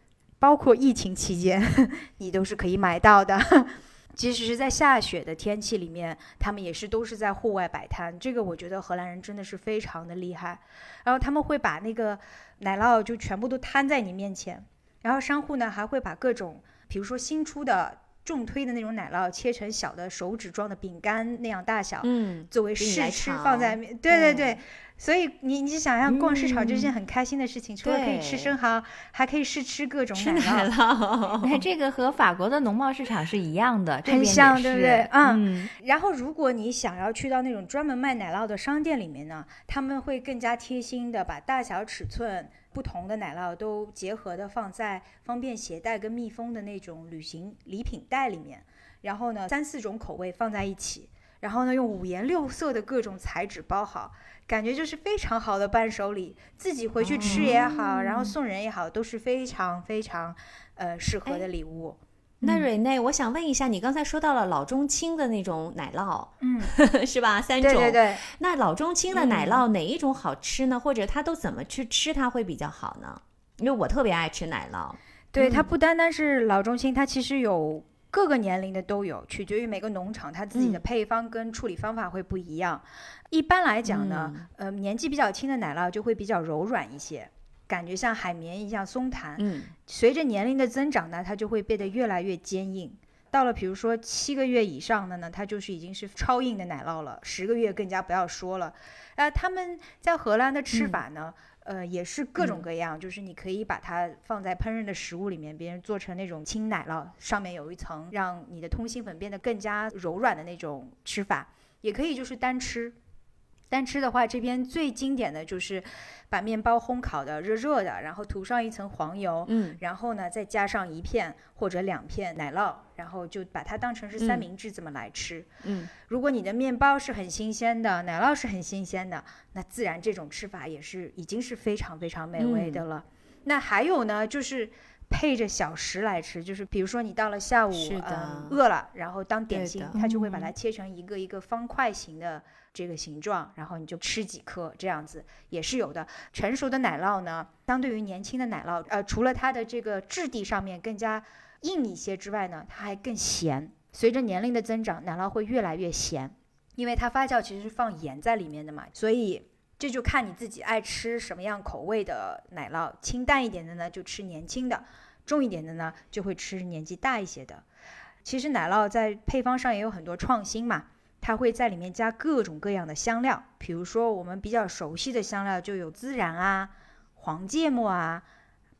包括疫情期间，你都是可以买到的。即使是在下雪的天气里面，他们也是都是在户外摆摊。这个我觉得荷兰人真的是非常的厉害。然后他们会把那个奶酪就全部都摊在你面前，然后商户呢还会把各种，比如说新出的重推的那种奶酪切成小的手指状的饼干那样大小，嗯，作为试吃放在面。对对对。所以你你想象逛市场这件很开心的事情，除了可以吃生蚝，还可以试吃各种奶酪。你 看这个和法国的农贸市场是一样的，很像，对不对？嗯。然后如果你想要去到那种专门卖奶酪的商店里面呢，他们会更加贴心的把大小尺寸不同的奶酪都结合的放在方便携带跟密封的那种旅行礼品袋里面，然后呢三四种口味放在一起，然后呢用五颜六色的各种材质包好。感觉就是非常好的伴手礼，自己回去吃也好，然后送人也好，都是非常非常，呃，适合的礼物。那瑞内，我想问一下，你刚才说到了老中青的那种奶酪，嗯，是吧？三种。对对对。那老中青的奶酪哪一种好吃呢？或者它都怎么去吃它会比较好呢？因为我特别爱吃奶酪。对，它不单单是老中青，它其实有各个年龄的都有，取决于每个农场它自己的配方跟处理方法会不一样。一般来讲呢，呃，年纪比较轻的奶酪就会比较柔软一些。感觉像海绵一样松弹，嗯，随着年龄的增长呢，它就会变得越来越坚硬。到了比如说七个月以上的呢，它就是已经是超硬的奶酪了。十个月更加不要说了。呃，他们在荷兰的吃法呢，呃，也是各种各样，就是你可以把它放在烹饪的食物里面，别人做成那种轻奶酪，上面有一层让你的通心粉变得更加柔软的那种吃法，也可以就是单吃。单吃的话，这边最经典的就是把面包烘烤的热热的，然后涂上一层黄油，嗯，然后呢再加上一片或者两片奶酪，然后就把它当成是三明治这么来吃。嗯，如果你的面包是很新鲜的，奶酪是很新鲜的，那自然这种吃法也是已经是非常非常美味的了。那还有呢，就是配着小食来吃，就是比如说你到了下午，嗯，饿了，然后当点心，他就会把它切成一个一个方块形的。这个形状，然后你就吃几颗，这样子也是有的。成熟的奶酪呢，相对于年轻的奶酪，呃，除了它的这个质地上面更加硬一些之外呢，它还更咸。随着年龄的增长，奶酪会越来越咸，因为它发酵其实是放盐在里面的嘛，所以这就看你自己爱吃什么样口味的奶酪。清淡一点的呢，就吃年轻的；重一点的呢，就会吃年纪大一些的。其实奶酪在配方上也有很多创新嘛。它会在里面加各种各样的香料，比如说我们比较熟悉的香料就有孜然啊、黄芥末啊、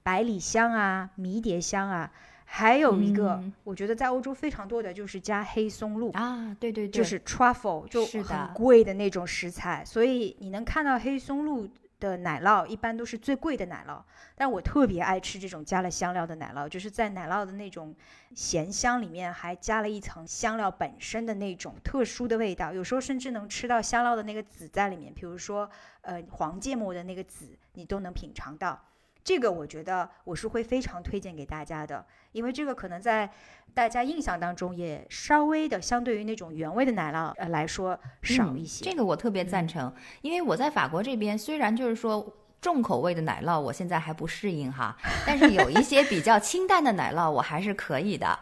百里香啊、迷迭香啊，还有一个我觉得在欧洲非常多的就是加黑松露啊，对对对，就是。truffle 就很贵的那种食材，所以你能看到黑松露。的奶酪一般都是最贵的奶酪，但我特别爱吃这种加了香料的奶酪，就是在奶酪的那种咸香里面还加了一层香料本身的那种特殊的味道，有时候甚至能吃到香料的那个籽在里面，比如说呃黄芥末的那个籽，你都能品尝到。这个我觉得我是会非常推荐给大家的，因为这个可能在大家印象当中也稍微的相对于那种原味的奶酪呃来说少一些。这个我特别赞成，因为我在法国这边虽然就是说重口味的奶酪我现在还不适应哈，但是有一些比较清淡的奶酪我还是可以的。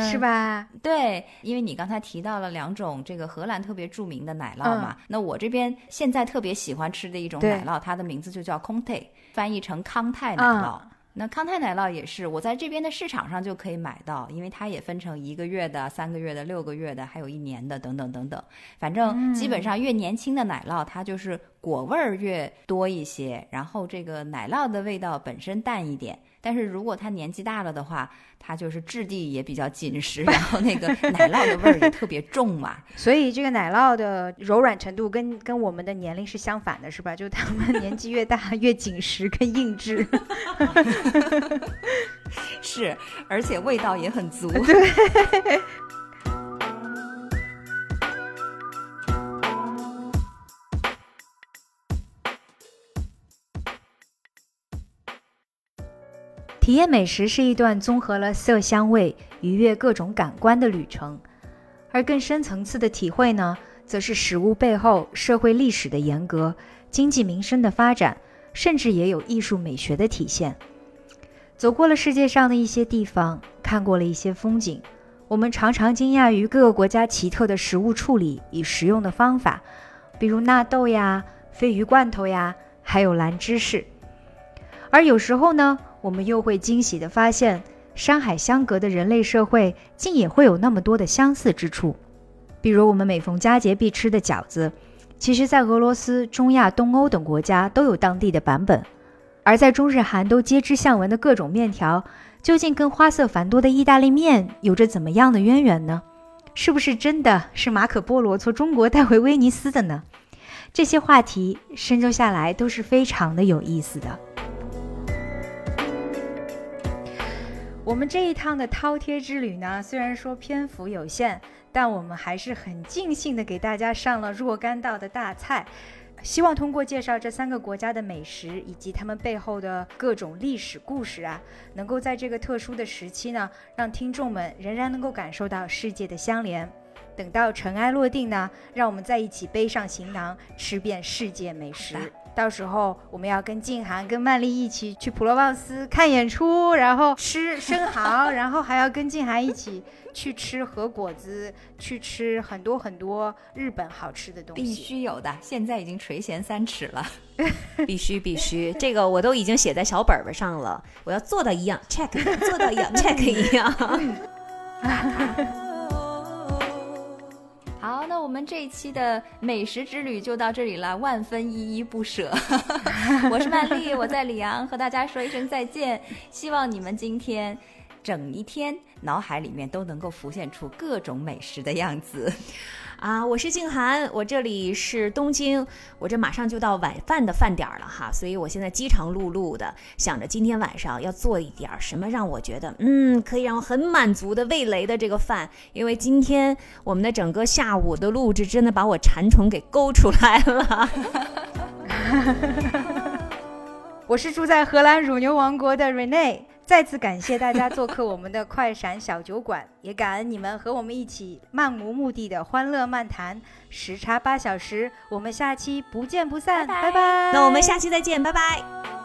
是吧？对，因为你刚才提到了两种这个荷兰特别著名的奶酪嘛，那我这边现在特别喜欢吃的一种奶酪，它的名字就叫 Conte，翻译成康泰奶酪。那康泰奶酪也是我在这边的市场上就可以买到，因为它也分成一个月的、三个月的、六个月的，还有一年的等等等等。反正基本上越年轻的奶酪，它就是果味儿越多一些，然后这个奶酪的味道本身淡一点。但是如果他年纪大了的话，它就是质地也比较紧实，然后那个奶酪的味儿也特别重嘛。所以这个奶酪的柔软程度跟跟我们的年龄是相反的，是吧？就他们年纪越大越紧实跟硬质。是，而且味道也很足。对。体验美食是一段综合了色香味、愉悦各种感官的旅程，而更深层次的体会呢，则是食物背后社会历史的严格、经济民生的发展，甚至也有艺术美学的体现。走过了世界上的一些地方，看过了一些风景，我们常常惊讶于各个国家奇特的食物处理与食用的方法，比如纳豆呀、鲱鱼罐头呀，还有蓝芝士。而有时候呢，我们又会惊喜地发现，山海相隔的人类社会竟也会有那么多的相似之处。比如我们每逢佳节必吃的饺子，其实在俄罗斯、中亚、东欧等国家都有当地的版本。而在中日韩都皆知向闻的各种面条，究竟跟花色繁多的意大利面有着怎么样的渊源呢？是不是真的是马可波罗从中国带回威尼斯的呢？这些话题深究下来都是非常的有意思的。我们这一趟的饕餮之旅呢，虽然说篇幅有限，但我们还是很尽兴的给大家上了若干道的大菜。希望通过介绍这三个国家的美食以及他们背后的各种历史故事啊，能够在这个特殊的时期呢，让听众们仍然能够感受到世界的相连。等到尘埃落定呢，让我们再一起背上行囊，吃遍世界美食。到时候我们要跟静涵、跟曼丽一起去普罗旺斯看演出，然后吃生蚝，然后还要跟静涵一起去吃和果子，去吃很多很多日本好吃的东西。必须有的，现在已经垂涎三尺了。必须必须，这个我都已经写在小本本上了。我要做到一样，check；做到一样，check 一样。那我们这一期的美食之旅就到这里了，万分依依不舍。我是曼丽，我在里昂和大家说一声再见。希望你们今天整一天脑海里面都能够浮现出各种美食的样子。啊，我是静涵，我这里是东京，我这马上就到晚饭的饭点了哈，所以我现在饥肠辘辘的，想着今天晚上要做一点什么让我觉得，嗯，可以让我很满足的味蕾的这个饭，因为今天我们的整个下午的录制真的把我馋虫给勾出来了。我是住在荷兰乳牛王国的 Rene。再次感谢大家做客我们的快闪小酒馆，也感恩你们和我们一起漫无目的的欢乐漫谈，时差八小时，我们下期不见不散，拜拜。那我们下期再见，拜拜。